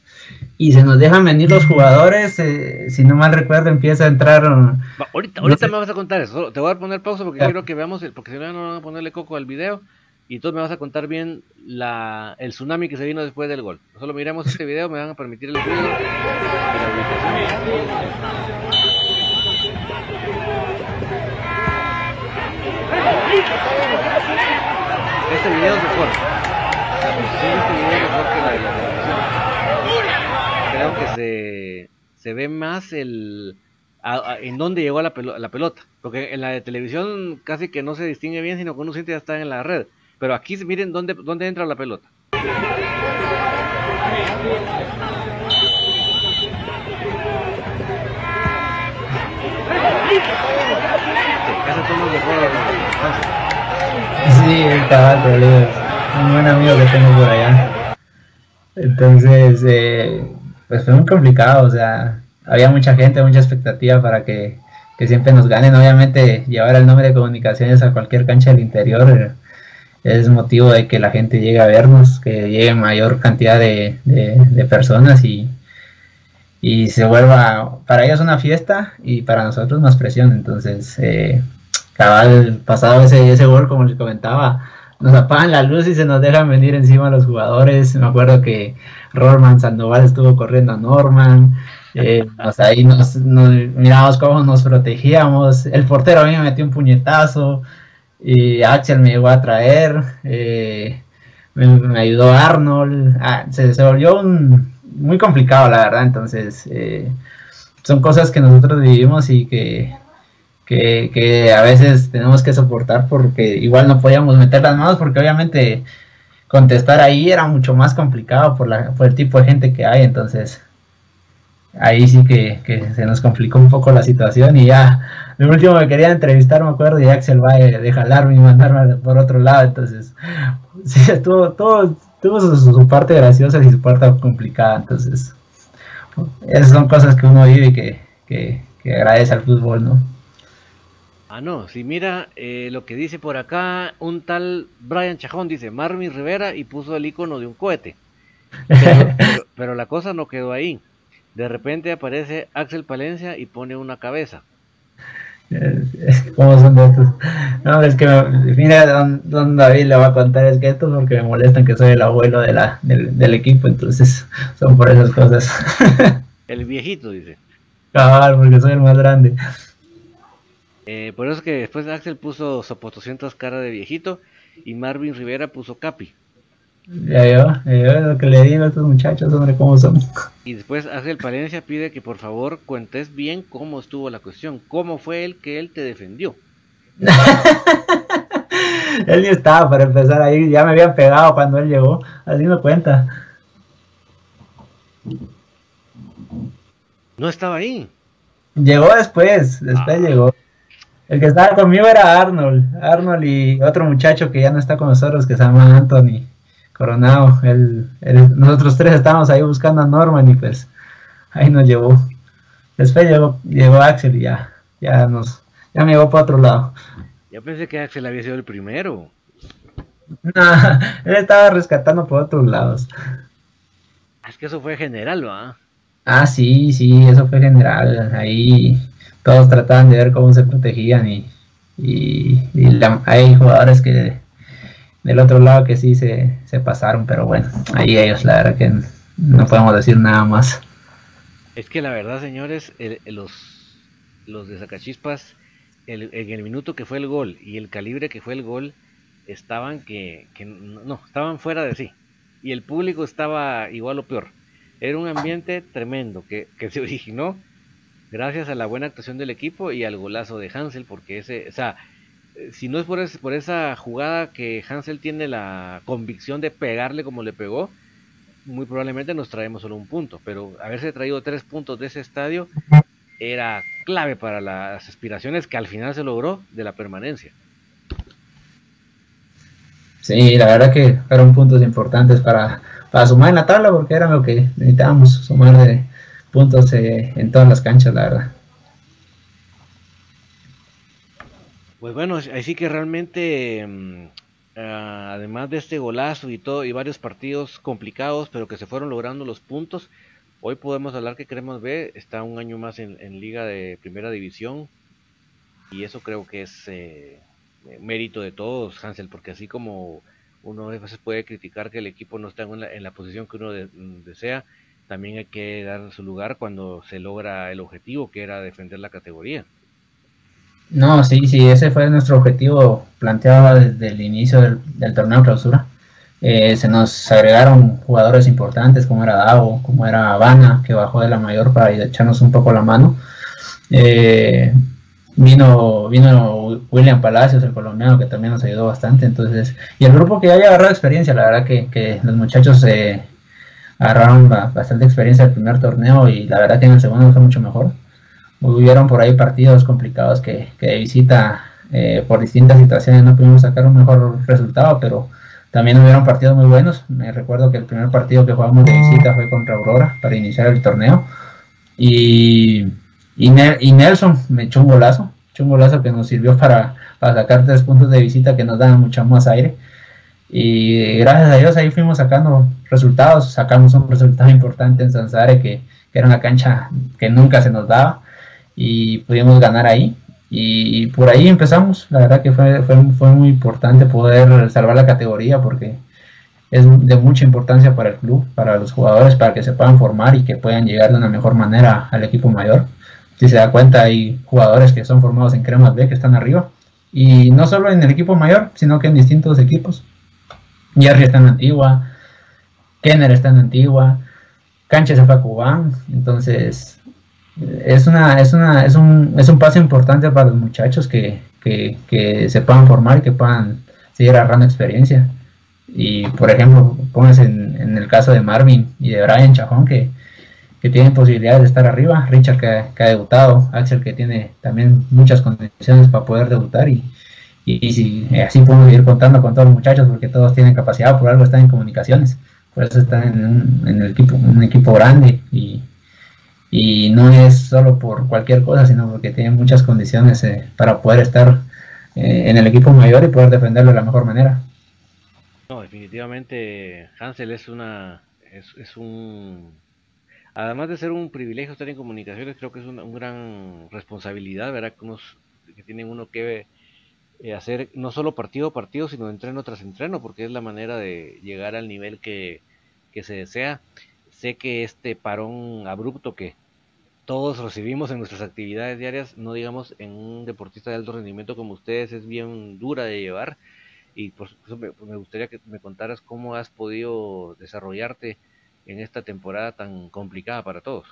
S4: y se nos dejan venir los jugadores. Eh, si no mal recuerdo, empieza a entrar.
S1: ahorita, ahorita me vas a contar eso. Te voy a poner pausa porque quiero que veamos, porque si no, no van a ponerle coco al video y tú me vas a contar bien la, el tsunami que se vino después del gol. Solo miremos este video, me van a permitir el video Este video es mejor. Este video es mejor que la. Creo que se, se ve más el en dónde llegó la, la pelota. Porque en la de televisión casi que no se distingue bien, sino que uno siente ya está en la red. Pero aquí miren dónde, dónde entra la pelota.
S4: Sí, el caballo, un buen amigo que tengo por allá. Entonces, eh, pues fue muy complicado, o sea, había mucha gente, mucha expectativa para que, que siempre nos ganen. Obviamente, llevar el nombre de comunicaciones a cualquier cancha del interior es motivo de que la gente llegue a vernos, que llegue mayor cantidad de, personas y, y se vuelva para ellos una fiesta y para nosotros más presión. Entonces, eh, cabal, pasado ese, ese gol, como les comentaba, nos apagan la luz y se nos dejan venir encima los jugadores. Me acuerdo que Rorman Sandoval estuvo corriendo a Norman. Eh, <laughs> ahí nos, nos mirábamos cómo nos protegíamos. El portero a mí me metió un puñetazo y Axel me llegó a traer, eh, me, ayudó Arnold, ah, se, volvió un, muy complicado la verdad, entonces, eh, son cosas que nosotros vivimos y que, que, a veces tenemos que soportar porque igual no podíamos meter las manos porque obviamente contestar ahí era mucho más complicado por, la, por el tipo de gente que hay, entonces ahí sí que, se nos complicó un poco la situación y ya lo último que quería entrevistar me acuerdo y Axel va de, jalarme y mandarme por otro lado entonces <laughs> sí estuvo todo tuvo su, parte graciosa y su parte complicada entonces esas son cosas que uno vive y que, que, agradece al fútbol no
S1: Ah, no, si mira eh, lo que dice por acá, un tal Brian Chajón dice Marvin Rivera y puso el icono de un cohete. pero, <laughs> la cosa no quedó ahí. De repente aparece Axel Palencia y pone una cabeza.
S4: ¿Cómo son de estos? No, es que mira, don, David le va a contar es que esto porque me molestan que soy el abuelo de la, del, equipo, entonces son por esas cosas. <laughs>
S1: El viejito, dice.
S4: Cabal, porque soy el más grande.
S1: Eh, por eso es que después Axel puso Sopotoscientos cara de viejito y Marvin Rivera puso Capi.
S4: Ya yo, ya lo que le digo a estos muchachos, hombre, cómo son.
S1: Y después Ángel Palencia pide que por favor cuentes bien cómo estuvo la cuestión, cómo fue el que él te defendió. <laughs>
S4: él ni estaba para empezar ahí, ya me habían pegado cuando él llegó, así me cuenta.
S1: No estaba ahí.
S4: Llegó después, después ah. llegó. El que estaba conmigo era Arnold, Arnold y otro muchacho que ya no está con nosotros que se llama Anthony. Coronado. El, nosotros tres estábamos ahí buscando a Norman y pues ahí nos llevó. Después llegó, llegó Axel y ya, ya nos, ya me llevó para otro lado.
S1: Yo pensé que Axel había sido el primero.
S4: No, <laughs> él estaba rescatando por otros lados.
S1: Es que eso fue general, ¿va?
S4: Ah, sí, sí, eso fue general. Ahí todos trataban de ver cómo se protegían y, y, hay jugadores que del otro lado que sí se, pasaron, pero bueno, ahí ellos la verdad que no podemos decir nada más.
S1: Es que la verdad, señores, los, los de Zacachispas, en el minuto que fue el gol y el calibre que fue el gol, estaban que, que no, estaban fuera de sí. Y el público estaba igual o peor. Era un ambiente tremendo que, que se originó gracias a la buena actuación del equipo y al golazo de Hansel, porque ese, o sea, si no es por, por esa jugada que Hansel tiene la convicción de pegarle como le pegó, muy probablemente nos traemos solo un punto. Pero haberse traído tres puntos de ese estadio era clave para las aspiraciones que al final se logró de la permanencia.
S4: Sí, la verdad que fueron puntos importantes para, sumar en la tabla porque era lo que necesitábamos sumar de puntos eh, en todas las canchas, la verdad.
S1: Pues bueno, así que realmente, mm, ah, además de este golazo y todo, y varios partidos complicados, pero que se fueron logrando los puntos, hoy podemos hablar que queremos ver, está un año más en, Liga de Primera División, y eso creo que es eh, mérito de todos, Hansel, porque así como uno a veces puede criticar que el equipo no está en la, en la posición que uno desea, también hay que dar su lugar cuando se logra el objetivo, que era defender la categoría.
S4: No, sí, sí, ese fue nuestro objetivo planteado desde el inicio del, torneo clausura. Eh, se nos agregaron jugadores importantes como era Davo, como era Habana, que bajó de la mayor para echarnos un poco la mano. Eh, vino, vino William Palacios, el colombiano, que también nos ayudó bastante. Entonces, y el grupo que haya agarrado experiencia, la verdad que, los muchachos eh, agarraron bastante experiencia el primer torneo y la verdad que en el segundo fue mucho mejor hubieron por ahí partidos complicados que, que de visita eh, por distintas situaciones no pudimos sacar un mejor resultado, pero también hubieron partidos muy buenos. Me recuerdo que el primer partido que jugamos de visita fue contra Aurora para iniciar el torneo. Y, y, Nelson me echó un golazo, echó un golazo que nos sirvió para, sacar tres puntos de visita que nos dan mucho más aire. Y gracias a Dios ahí fuimos sacando resultados, sacamos un resultado <laughs> importante en Sansare que, que era una cancha que nunca se nos daba y pudimos ganar ahí. Y por ahí empezamos. La verdad que fue, fue, muy importante poder salvar la categoría porque es de mucha importancia para el club, para los jugadores, para que se puedan formar y que puedan llegar de una mejor manera al equipo mayor. Si se da cuenta, hay jugadores que son formados en Cremas B que están arriba. Y no solo en el equipo mayor, sino que en distintos equipos. Jerry está en Antigua, Kenner está en Antigua, Cancha se fue a Cubán. Entonces, es una, es una, es un, es un paso importante para los muchachos que, que, se puedan formar y que puedan seguir agarrando experiencia. Y por ejemplo, pónganse en, el caso de Marvin y de Brian Chajón que, que tienen posibilidades de estar arriba, Richard que, ha debutado, Axel que tiene también muchas condiciones para poder debutar. Y, y, si, así podemos ir contando con todos los muchachos porque todos tienen capacidad, por algo están en comunicaciones, por eso están en, un, en el equipo, un equipo grande y, y no es solo por cualquier cosa, sino porque tienen muchas condiciones eh, para poder estar eh, en el equipo mayor y poder defenderlo de la mejor manera.
S1: No, definitivamente Hansel es una es, es un además de ser un privilegio estar en comunicaciones, creo que es una, gran responsabilidad, ¿verdad? Que, que tienen uno que eh, hacer no solo partido a partido, sino entreno tras entreno, porque es la manera de llegar al nivel que, que se desea sé que este parón abrupto que todos recibimos en nuestras actividades diarias, no digamos en un deportista de alto rendimiento como ustedes, es bien dura de llevar. Y por eso me, gustaría que me contaras cómo has podido desarrollarte en esta temporada tan complicada para todos.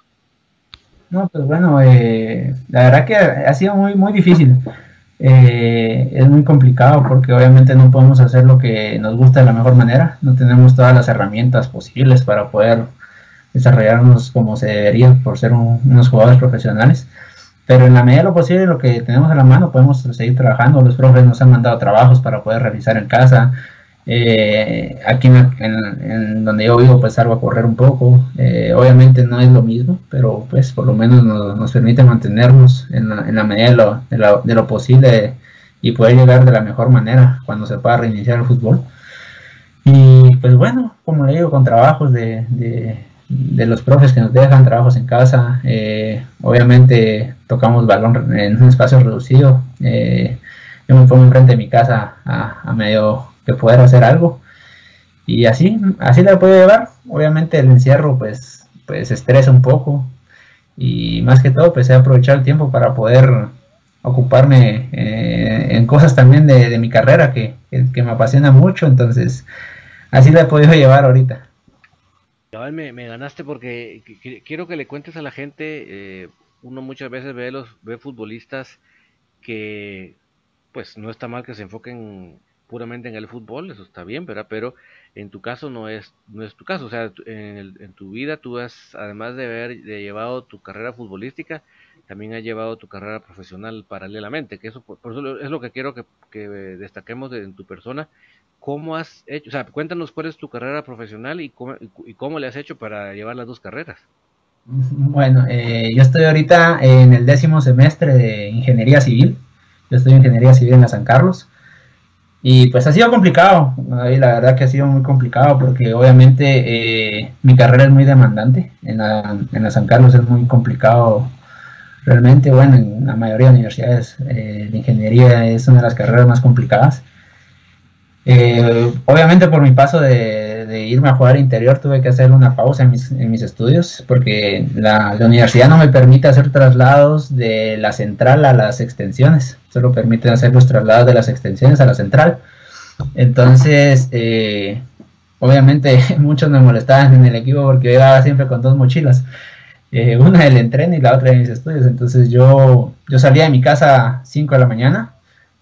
S4: No, pues bueno, eh, la verdad que ha sido muy, muy difícil. Eh, es muy complicado porque obviamente no podemos hacer lo que nos gusta de la mejor manera. No tenemos todas las herramientas posibles para poder desarrollarnos como se debería por ser unos jugadores profesionales. Pero en la medida de lo posible, lo que tenemos a la mano, podemos seguir trabajando. Los profes nos han mandado trabajos para poder realizar en casa. Eh, aquí en, donde yo vivo, pues salgo a correr un poco. Eh, obviamente no es lo mismo, pero pues por lo menos nos, permite mantenernos en la, medida de lo, posible y poder llegar de la mejor manera cuando se pueda reiniciar el fútbol. Y pues bueno, como le digo, con trabajos de los profes que nos dejan trabajos en casa. Eh, obviamente tocamos balón en un espacio reducido. Eh, yo me pongo enfrente de mi casa a, medio que poder hacer algo. Y así, así la puedo llevar. Obviamente el encierro pues, pues estresa un poco. Y más que todo pues he aprovechado el tiempo para poder ocuparme eh, en cosas también de, mi carrera que, que, me apasiona mucho. Entonces así la he podido llevar ahorita
S1: me, ganaste porque quiero que le cuentes a la gente, eh, uno muchas veces ve los ve futbolistas que pues no está mal que se enfoquen puramente en el fútbol, eso está bien, ¿verdad? Pero en tu caso no es no es tu caso, o sea, en, tu vida tú has, además de haber llevado tu carrera futbolística, también has llevado tu carrera profesional paralelamente, que eso por, eso es lo que quiero que, que destaquemos en tu persona, ¿Cómo has hecho? O sea, cuéntanos cuál es tu carrera profesional y cómo, y cómo le has hecho para llevar las dos carreras.
S4: Bueno, eh, yo estoy ahorita en el décimo semestre de Ingeniería Civil. Yo estoy en Ingeniería Civil en la San Carlos. Y pues ha sido complicado, la verdad que ha sido muy complicado porque obviamente eh, mi carrera es muy demandante. En la, en la, San Carlos es muy complicado realmente. Bueno, en la mayoría de universidades eh, de ingeniería es una de las carreras más complicadas. Eh, obviamente por mi paso de, irme a jugar interior tuve que hacer una pausa en mis, estudios porque la, universidad no me permite hacer traslados de la central a las extensiones, solo permite hacer los traslados de las extensiones a la central. Entonces, eh, obviamente <laughs> muchos me molestaban en el equipo porque yo iba siempre con dos mochilas. Eh, una del entreno y la otra de mis estudios. Entonces yo, yo salía de mi casa a 5 de la mañana,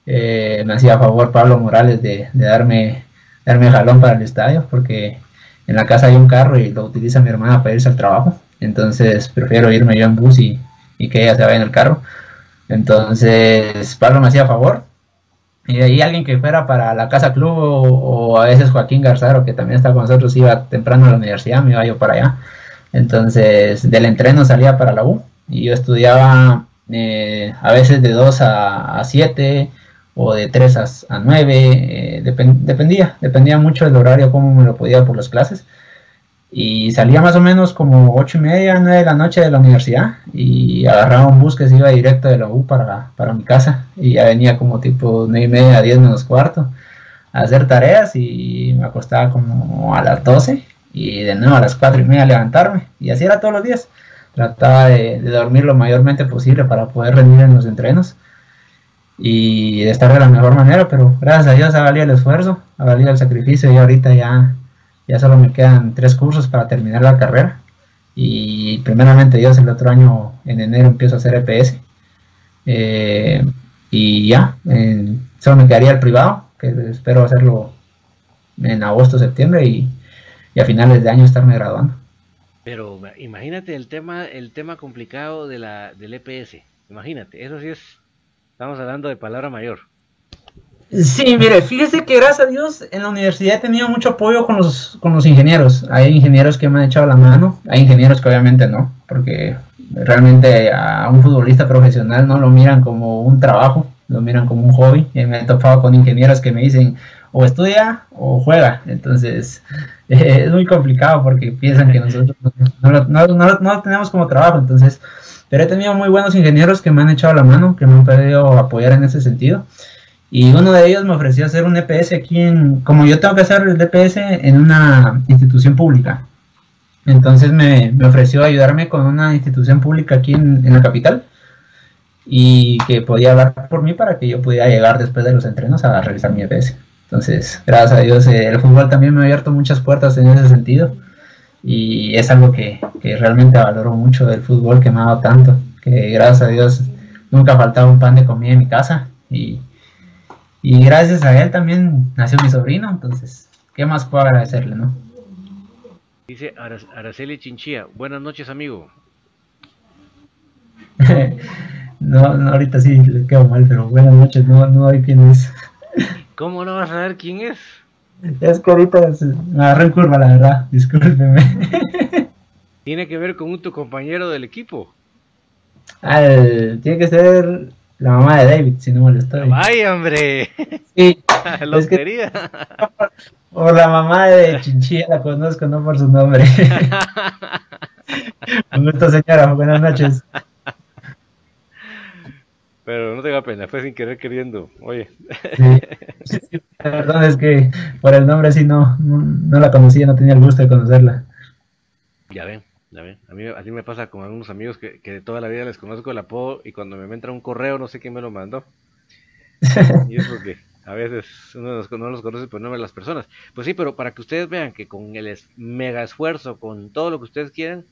S4: eh, me hacía favor Pablo Morales de, darme, darme jalón para el estadio, porque en la casa hay un carro y lo utiliza mi hermana para irse al trabajo. Entonces prefiero irme yo en bus y, que ella se vaya en el carro. Entonces Pablo me hacía favor. Y ahí alguien que fuera para la casa club o, a veces Joaquín Garzaro, que también está con nosotros, iba temprano a la universidad, me iba yo para allá. Entonces del entreno salía para la U y yo estudiaba eh, a veces de 2 a, a 7 o de 3 a, 9, eh, dependía, dependía mucho del horario, cómo me lo podía por las clases. Y salía más o menos como 8 y media, 9 de la noche de la universidad y agarraba un bus que se iba directo de la U para, para mi casa y ya venía como tipo 9 y media, 10 menos cuarto a hacer tareas y me acostaba como a las 12 y de nuevo a las 4 y media levantarme y así era todos los días. Trataba de dormir lo mayormente posible para poder rendir en los entrenos y estar de la mejor manera, pero gracias a Dios ha valido el esfuerzo, ha valido el sacrificio y ahorita ya, ya solo me quedan tres cursos para terminar la carrera. Y primeramente Dios el otro año en enero empiezo a hacer EPS eh, y ya, solo me quedaría el privado, que espero hacerlo en agosto, septiembre y, a finales de año estarme graduando.
S1: Pero imagínate el tema, el tema complicado de la, del EPS, imagínate, eso sí es, estamos hablando de palabra mayor.
S4: Sí, mire, fíjese que gracias a Dios en la universidad he tenido mucho apoyo con los, con los ingenieros. Hay ingenieros que me han echado la mano, hay ingenieros que obviamente no, porque realmente a un futbolista profesional no lo miran como un trabajo, lo miran como un hobby. Y me he topado con ingenieros que me dicen o estudia o juega. Entonces <laughs> es muy complicado porque piensan que nosotros no, lo tenemos como trabajo. Entonces, pero he tenido muy buenos ingenieros que me han echado la mano, que me han podido apoyar en ese sentido. Y uno de ellos me ofreció hacer un EPS aquí en, como yo tengo que hacer el EPS en una institución pública. Entonces me, ofreció ayudarme con una institución pública aquí en, la capital y que podía hablar por mí para que yo pudiera llegar después de los entrenos a realizar mi EPS. Entonces, gracias a Dios, eh, el fútbol también me ha abierto muchas puertas en ese sentido y es algo que, realmente valoro mucho del fútbol que me ha dado tanto, que gracias a Dios nunca ha faltado un pan de comida en mi casa y, y gracias a él también nació mi sobrino, entonces, ¿qué más puedo agradecerle, no?
S1: Dice Araceli Chinchilla, buenas noches amigo. <laughs>
S4: no, ahorita sí le quedo mal, pero buenas noches, no, no hay quién es.
S1: ¿Cómo no vas a saber quién es?
S4: Es que ahorita me agarré en curva, la verdad, discúlpeme. <laughs>
S1: ¿Tiene que ver con tu compañero del equipo?
S4: tiene que ser la mamá de David, si no me lo estoy.
S1: ¡Vaya, hombre!
S4: Sí. <laughs>
S1: Lotería. <laughs>
S4: O la mamá de Chinchilla la conozco, no por su nombre. Un gusto, señora. Buenas noches.
S1: Pero no tenga pena, fue sin querer queriendo. Oye.
S4: Perdón, es que por el nombre sí no, no, la conocía, no tenía el gusto de conocerla.
S1: Ya ven, ya ven. A mí así me pasa con algunos amigos que, que de toda la vida les conozco el apodo y cuando me entra un correo no sé quién me lo mandó. <laughs> Y es porque a veces uno no los conoce por nombre de las personas. Pues sí, pero para que ustedes vean que con el mega esfuerzo, con todo lo que ustedes quieren,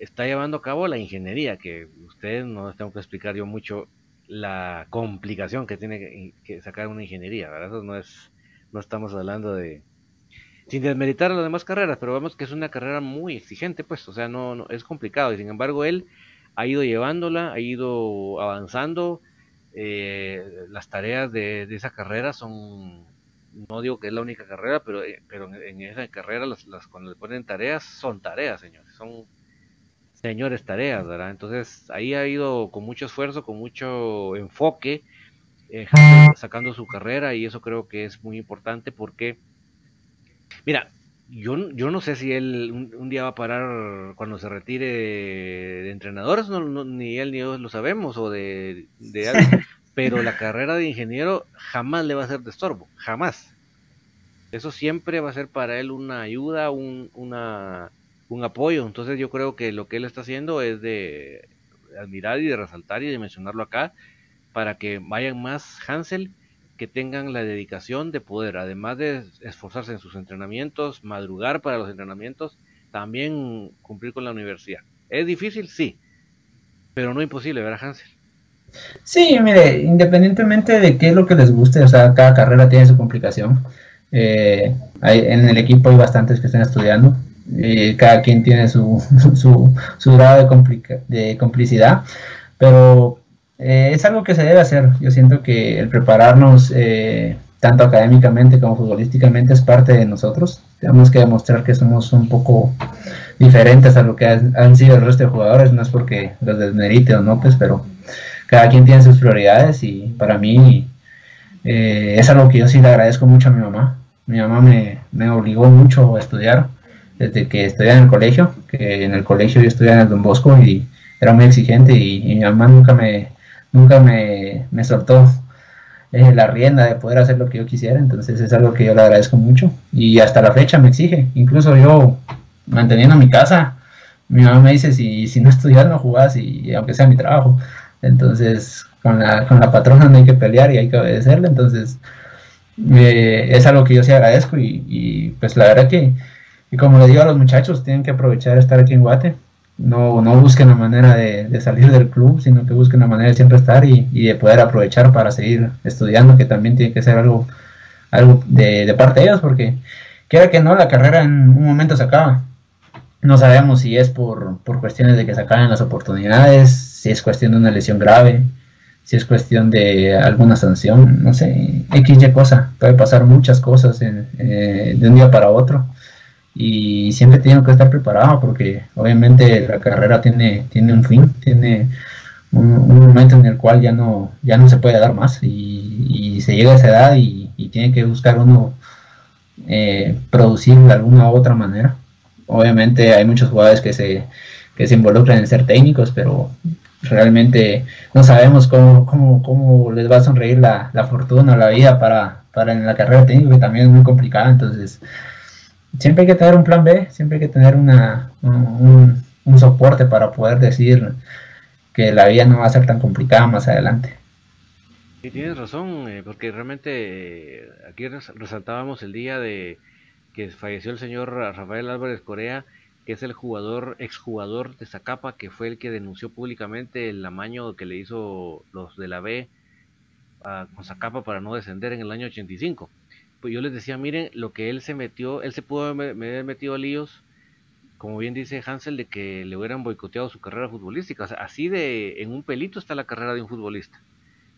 S1: está llevando a cabo la ingeniería, que ustedes no les tengo que explicar yo mucho la complicación que tiene que, sacar una ingeniería, ¿verdad? No es, no estamos hablando de, sin desmeritar las demás carreras, pero vemos que es una carrera muy exigente, pues, o sea, no, no es complicado, y sin embargo él ha ido llevándola, ha ido avanzando, eh, las tareas de, esa carrera son, no digo que es la única carrera, pero, eh, pero en, esa carrera las, cuando le ponen tareas, son tareas, señores, son señores tareas, ¿verdad? Entonces ahí ha ido con mucho esfuerzo, con mucho enfoque, eh, sacando su carrera y eso creo que es muy importante porque, mira, yo, yo no sé si él un, día va a parar cuando se retire de, entrenadores, no, ni él ni yo lo sabemos, o de, de pero la <laughs> carrera de ingeniero jamás le va a ser de estorbo, jamás. Eso siempre va a ser para él una ayuda, un, una, un apoyo. Entonces yo creo que lo que él está haciendo es de admirar y de resaltar y de mencionarlo acá para que vayan más Hansel que tengan la dedicación de poder, además de esforzarse en sus entrenamientos, madrugar para los entrenamientos, también cumplir con la universidad. ¿Es difícil? Sí, pero no imposible, ¿verdad, Hansel?
S4: Sí, mire, independientemente de qué es lo que les guste, o sea, cada carrera tiene su complicación. Eh, en el equipo hay bastantes que están estudiando, eh, cada quien tiene su, <laughs> su, su grado de, de complicidad, pero eh, es algo que se debe hacer. Yo siento que el prepararnos eh, tanto académicamente como futbolísticamente es parte de nosotros. Tenemos que demostrar que somos un poco diferentes a lo que han, sido el resto de jugadores. No es porque los desmerite o no, pues, pero cada quien tiene sus prioridades y para mí eh, es algo que yo sí le agradezco mucho a mi mamá. Mi mamá me, me obligó mucho a estudiar desde que estudié en el colegio, que en el colegio yo estudié en el Don Bosco y era muy exigente y, mi mamá nunca me, nunca me, me soltó eh, la rienda de poder hacer lo que yo quisiera, entonces es algo que yo le agradezco mucho y hasta la fecha me exige, incluso yo manteniendo mi casa, mi mamá me dice si, si no estudias no jugás y, aunque sea mi trabajo, entonces con la, con la patrona no hay que pelear y hay que obedecerle, entonces eh, es algo que yo sí agradezco y pues la verdad que, y como le digo a los muchachos, tienen que aprovechar estar aquí en Guate, no, no busque una manera de, salir del club, sino que busque una manera de siempre estar y, de poder aprovechar para seguir estudiando, que también tiene que ser algo, algo de, de parte de ellos, porque quiera que no, la carrera en un momento se acaba. No sabemos si es por, por cuestiones de que se acaben las oportunidades, si es cuestión de una lesión grave, si es cuestión de alguna sanción, no sé, X y cosa, puede pasar muchas cosas eh, de un día para otro y siempre tengo que estar preparado porque obviamente la carrera tiene, tiene un fin, tiene un, momento en el cual ya no, ya no se puede dar más y, se llega a esa edad y, tiene que buscar uno eh, producir de alguna u otra manera. Obviamente hay muchos jugadores que se, que se involucran en ser técnicos, pero realmente no sabemos cómo, cómo, cómo les va a sonreír la, la fortuna o la vida para, para en la carrera técnica, que también es muy complicada. Entonces, siempre hay que tener un plan B, siempre hay que tener una, un, soporte para poder decir que la vida no va a ser tan complicada más adelante.
S1: Sí, tienes razón, eh, porque realmente eh, aquí resaltábamos el día de que falleció el señor Rafael Álvarez Corea, que es el jugador, exjugador de Zacapa, que fue el que denunció públicamente el amaño que le hizo los de la B a, con Zacapa para no descender en el año 85 pues yo les decía, miren, lo que él se metió, él se pudo haber metido a líos, como bien dice Hansel, de que le hubieran boicoteado su carrera futbolística. O sea, así de en un pelito está la carrera de un futbolista.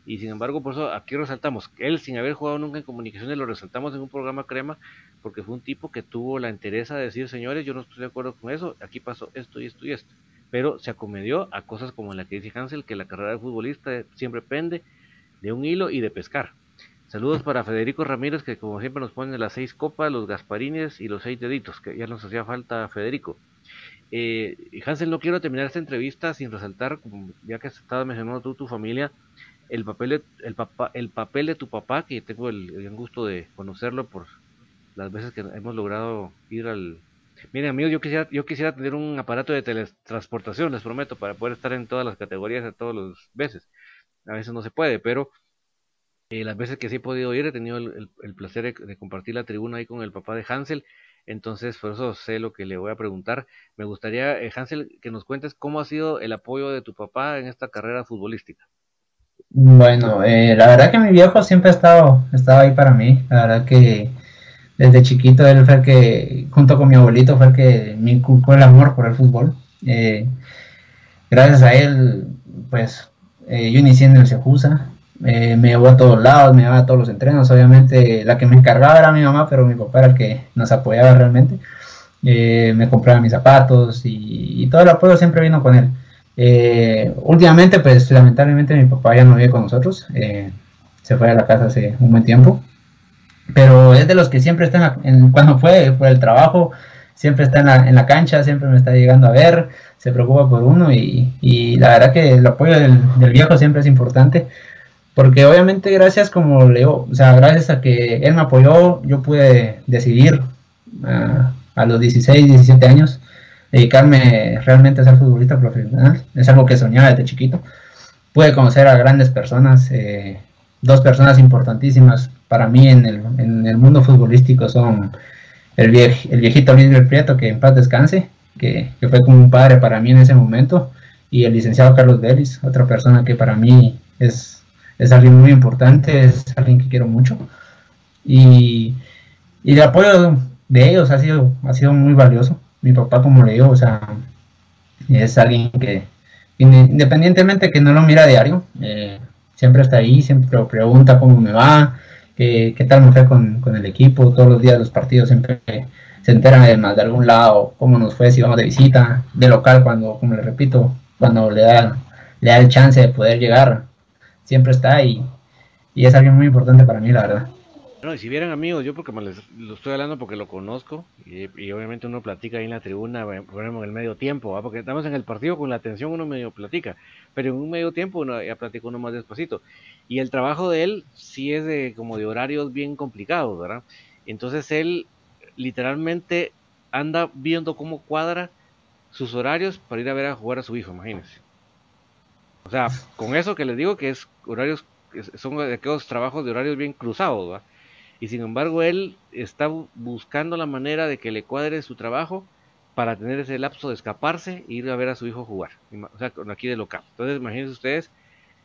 S1: Y sin embargo, por eso aquí resaltamos, él sin haber jugado nunca en comunicaciones, lo resaltamos en un programa crema, porque fue un tipo que tuvo la entereza de decir, señores, yo no estoy de acuerdo con eso, aquí pasó esto y esto y esto. Pero se acomedió a cosas como la que dice Hansel, que la carrera de futbolista siempre pende de un hilo y de pescar. Saludos para Federico Ramírez, que como siempre nos pone las seis copas, los gasparines y los seis deditos, que ya nos hacía falta Federico. Eh, Hansel, no quiero terminar esta entrevista sin resaltar, ya que estado mencionando tú tu familia, el papel de, el, el papel de tu papá, que tengo el, gran gusto de conocerlo por las veces que hemos logrado ir al... Miren amigos, yo quisiera, yo quisiera tener un aparato de teletransportación, les prometo, para poder estar en todas las categorías a todas las veces. A veces no se puede, pero eh, las veces que sí he podido ir, he tenido el, placer de, compartir la tribuna ahí con el papá de Hansel. Entonces, por eso sé lo que le voy a preguntar. Me gustaría, eh, Hansel, que nos cuentes cómo ha sido el apoyo de tu papá en esta carrera futbolística.
S4: Bueno, eh, la verdad que mi viejo siempre ha estado, estaba ahí para mí. La verdad que desde chiquito él fue el que, junto con mi abuelito, fue el que me inculcó el amor por el fútbol. gracias a él, pues yo inicié en el Sejusa, me llevó a todos lados, me llevaba a todos los entrenos. Obviamente la que me encargaba era mi mamá, pero mi papá era el que nos apoyaba realmente. Eh, me compraba mis zapatos y, todo el apoyo siempre vino con él. Eh, últimamente, pues lamentablemente mi papá ya no vive con nosotros, eh, se fue a la casa hace un buen tiempo, pero es de los que siempre está en, cuando fue por el trabajo, siempre está en la, la, cancha, siempre me está llegando a ver, se preocupa por uno y, la verdad que el apoyo del, del viejo siempre es importante porque obviamente gracias, como leo, o sea, gracias a que él me apoyó, yo pude decidir ah, a los 16, 17 años dedicarme realmente a ser futbolista profesional. Es algo que soñaba desde chiquito. Pude conocer a grandes personas, eh, dos personas importantísimas para mí en el, en el mundo futbolístico son el, el viejito Luis Prieto, que en paz descanse, que, que, fue como un padre para mí en ese momento, y el licenciado Carlos Vélez, otra persona que para mí es es alguien muy importante, es alguien que quiero mucho. Y, el apoyo de ellos ha sido, ha sido muy valioso. Mi papá, como le digo, o sea, es alguien que, independientemente que no lo mira a diario, eh, siempre está ahí, siempre pregunta cómo me va, qué, qué tal me fue con, el equipo, todos los días los partidos siempre se enteran de algún lado, cómo nos fue, si vamos de visita, de local, cuando, como le repito, cuando le da, le da el chance de poder llegar siempre está y, y es alguien muy importante para mí, la verdad.
S1: No, y si vieran amigos, yo porque me les, lo estoy hablando porque lo conozco y, obviamente uno platica ahí en la tribuna, ponemos en el medio tiempo, porque estamos en el partido con la atención uno medio platica, pero en un medio tiempo uno ya platica uno más despacito. Y el trabajo de él sí es de como de horarios bien complicados, ¿verdad? Entonces él literalmente anda viendo cómo cuadra sus horarios para ir a ver a jugar a su hijo, imagínense. O sea, con eso que les digo que es horarios, son aquellos trabajos de horarios bien cruzados. Y sin embargo él está buscando la manera de que le cuadre su trabajo para tener ese lapso de escaparse e ir a ver a su hijo jugar, o sea, aquí de local. Entonces, imagínense ustedes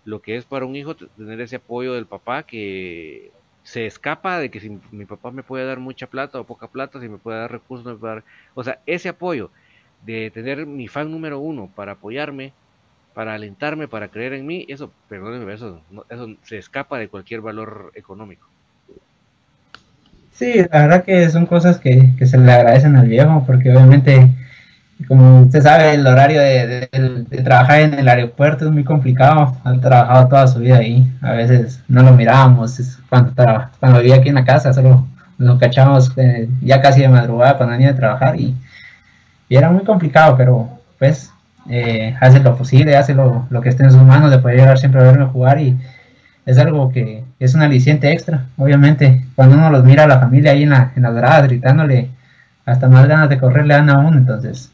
S1: lo que es para un hijo tener ese apoyo del papá que se escapa de que si mi papá me puede dar mucha plata o poca plata, si me puede dar recursos, dar... O sea, ese apoyo de tener mi fan número uno para apoyarme, para alentarme, para creer en mí, eso, perdónenme, eso, eso se escapa de cualquier valor económico.
S4: Sí, la verdad que son cosas que, que se le agradecen al viejo, porque obviamente como usted sabe, el horario de, trabajar en el aeropuerto es muy complicado. Ha trabajado toda su vida ahí. A veces no lo mirábamos. Cuando, cuando vivía aquí en la casa, solo lo cachamos eh, ya casi de madrugada cuando venía a trabajar. Y, era muy complicado, pero pues eh, hace lo posible, hace lo, que esté en sus manos de poder llegar siempre a verme jugar. Y es algo que es un aliciente extra. Obviamente, cuando uno los mira a la familia ahí en, la, en las gradas gritándole, hasta más ganas de correr le dan a. Entonces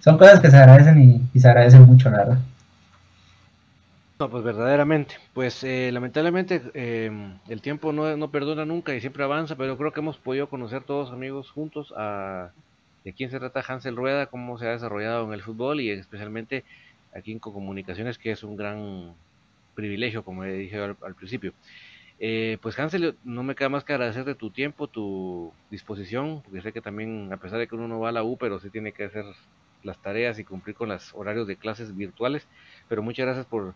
S4: son cosas que se agradecen y, se agradecen mucho, la verdad.
S1: No, pues verdaderamente, pues eh, lamentablemente em, el tiempo no, no, perdona nunca y siempre avanza, pero creo que hemos podido conocer todos amigos juntos a de quién se trata Hansel Rueda, cómo se ha desarrollado en el fútbol y especialmente aquí en Comunicaciones, que es un gran privilegio, como dije al, principio. Eh, pues Hansel, no me queda más que agradecerte tu tiempo, tu disposición, porque sé que también, a pesar de que uno no va a la U, pero sí tiene que hacer las tareas y cumplir con los horarios de clases virtuales. Pero muchas gracias por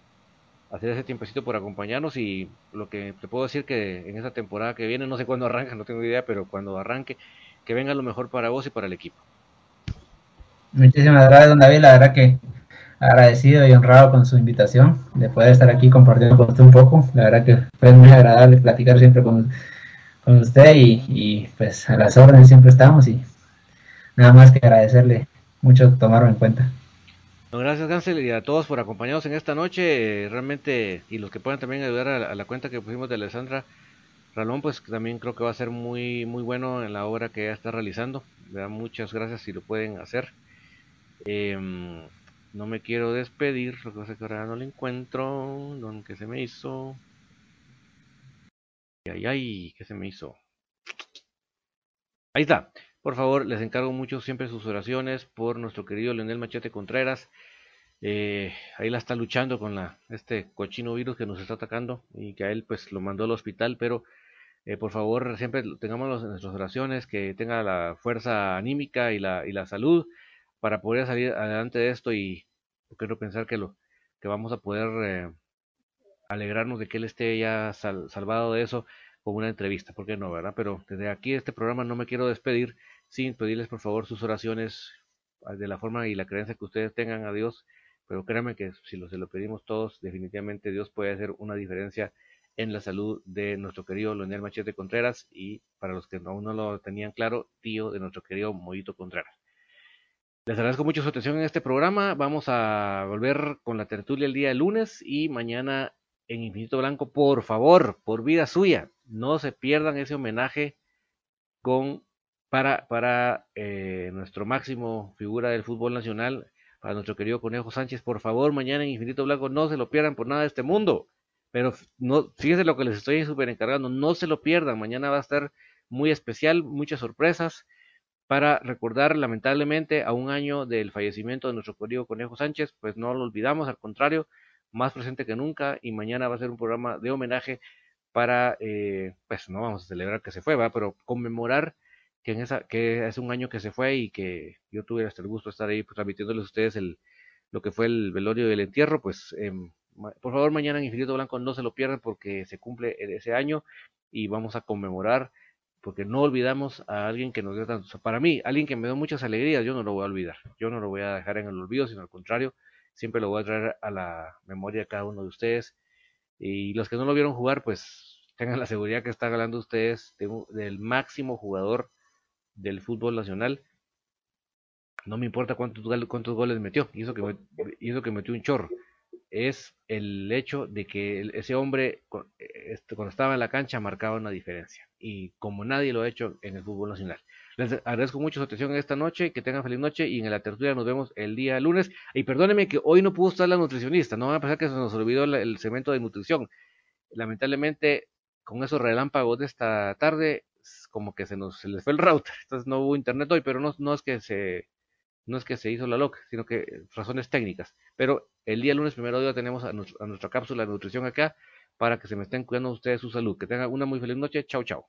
S1: hacer ese tiempecito por acompañarnos y lo que te puedo decir que en esta temporada que viene, no sé cuándo arranca, no tengo idea, pero cuando arranque, que venga lo mejor para vos y para el equipo.
S4: Muchísimas gracias, don David. La verdad que agradecido y honrado con su invitación de poder estar aquí compartiendo con usted un poco. La verdad que fue muy agradable platicar siempre con, con usted y, y pues a las órdenes siempre estamos y nada más que agradecerle mucho tomaron en cuenta.
S1: gracias Gansel y a todos por acompañarnos en esta noche, realmente, y los que puedan también ayudar a, la cuenta que pusimos de Alessandra Ralón, pues también creo que va a ser muy, muy bueno en la obra que ella está realizando. Muchas gracias si lo pueden hacer. Em, no me quiero despedir, lo que pasa es que ahora no lo encuentro, que se me hizo. Ay, ay, ¿qué se me hizo? Ahí está. Por favor, les encargo mucho siempre sus oraciones por nuestro querido Leonel Machete Contreras. Eh, ahí la está luchando con la, este cochino virus que nos está atacando y que a él pues lo mandó al hospital, pero eh, por favor siempre tengamos en nuestras oraciones, que tenga la fuerza anímica y la, y la salud para poder salir adelante de esto y quiero pensar que lo que vamos a poder eh, alegrarnos de que él esté ya salvado de eso con una entrevista, ¿por qué no, verdad? Pero desde aquí este programa no me quiero despedir sin pedirles por favor sus oraciones ah, de la forma y la creencia que ustedes tengan a Dios, pero créanme que si lo, se lo pedimos todos, definitivamente Dios puede hacer una diferencia en la salud de nuestro querido Leonel Machete Contreras y para los que aún no lo tenían claro, tío de nuestro querido Moito Contreras. Les agradezco mucho su atención en este programa. Vamos a volver con la tertulia el día lunes y mañana en Infinito Blanco. Por favor, por vida suya, no se pierdan ese homenaje con para, para eh, nuestro máximo figura del fútbol nacional, para nuestro querido Conejo Sánchez. Por favor, mañana en Infinito Blanco no se lo pierdan por nada de este mundo. Pero no, fíjense lo que les estoy súper encargando, no se lo pierdan. Mañana va a estar muy especial, muchas sorpresas para recordar lamentablemente a un año del fallecimiento de nuestro querido Conejo Sánchez, pues no lo olvidamos, al contrario, más presente que nunca y mañana va a ser un programa de homenaje para, eh, pues no vamos a celebrar que se fue, va, pero conmemorar que, en esa, que es un año que se fue y que yo tuve hasta el gusto de estar ahí pues, transmitiéndoles a ustedes el, lo que fue el velorio y el entierro, pues em, por favor mañana en Infinito Blanco no se lo pierdan porque se cumple ese año y vamos a conmemorar porque no olvidamos a alguien que nos dio tanto, para mí, alguien que me dio muchas alegrías, yo no lo voy a olvidar, yo no lo voy a dejar en el olvido, sino al contrario, siempre lo voy a traer a la memoria de cada uno de ustedes y los que no lo vieron jugar, pues tengan la seguridad que están hablando ustedes del máximo jugador del fútbol nacional. No me importa cuántos, cuántos goles metió, y eso, que, que metió un chorro. Es el hecho de que ese hombre, este, cuando estaba en la cancha, marcaba una diferencia. Y como nadie lo ha hecho en el fútbol nacional. Les agradezco mucho su atención en esta noche, que tengan feliz noche y en la tertulia nos vemos el día lunes. Y perdónenme que hoy no pudo estar la nutricionista, no van a pensar que se nos olvidó el segmento de nutrición. Lamentablemente, con esos relámpagos de esta tarde, como que se nos se les fue el router, entonces no hubo internet hoy, pero no, no es que se no es que se hizo la loca, sino que razones técnicas. Pero el día lunes primero día tenemos a, nuestra cápsula de nutrición acá para que se me estén cuidando ustedes su salud. Que tengan una muy feliz noche. Chao, chao.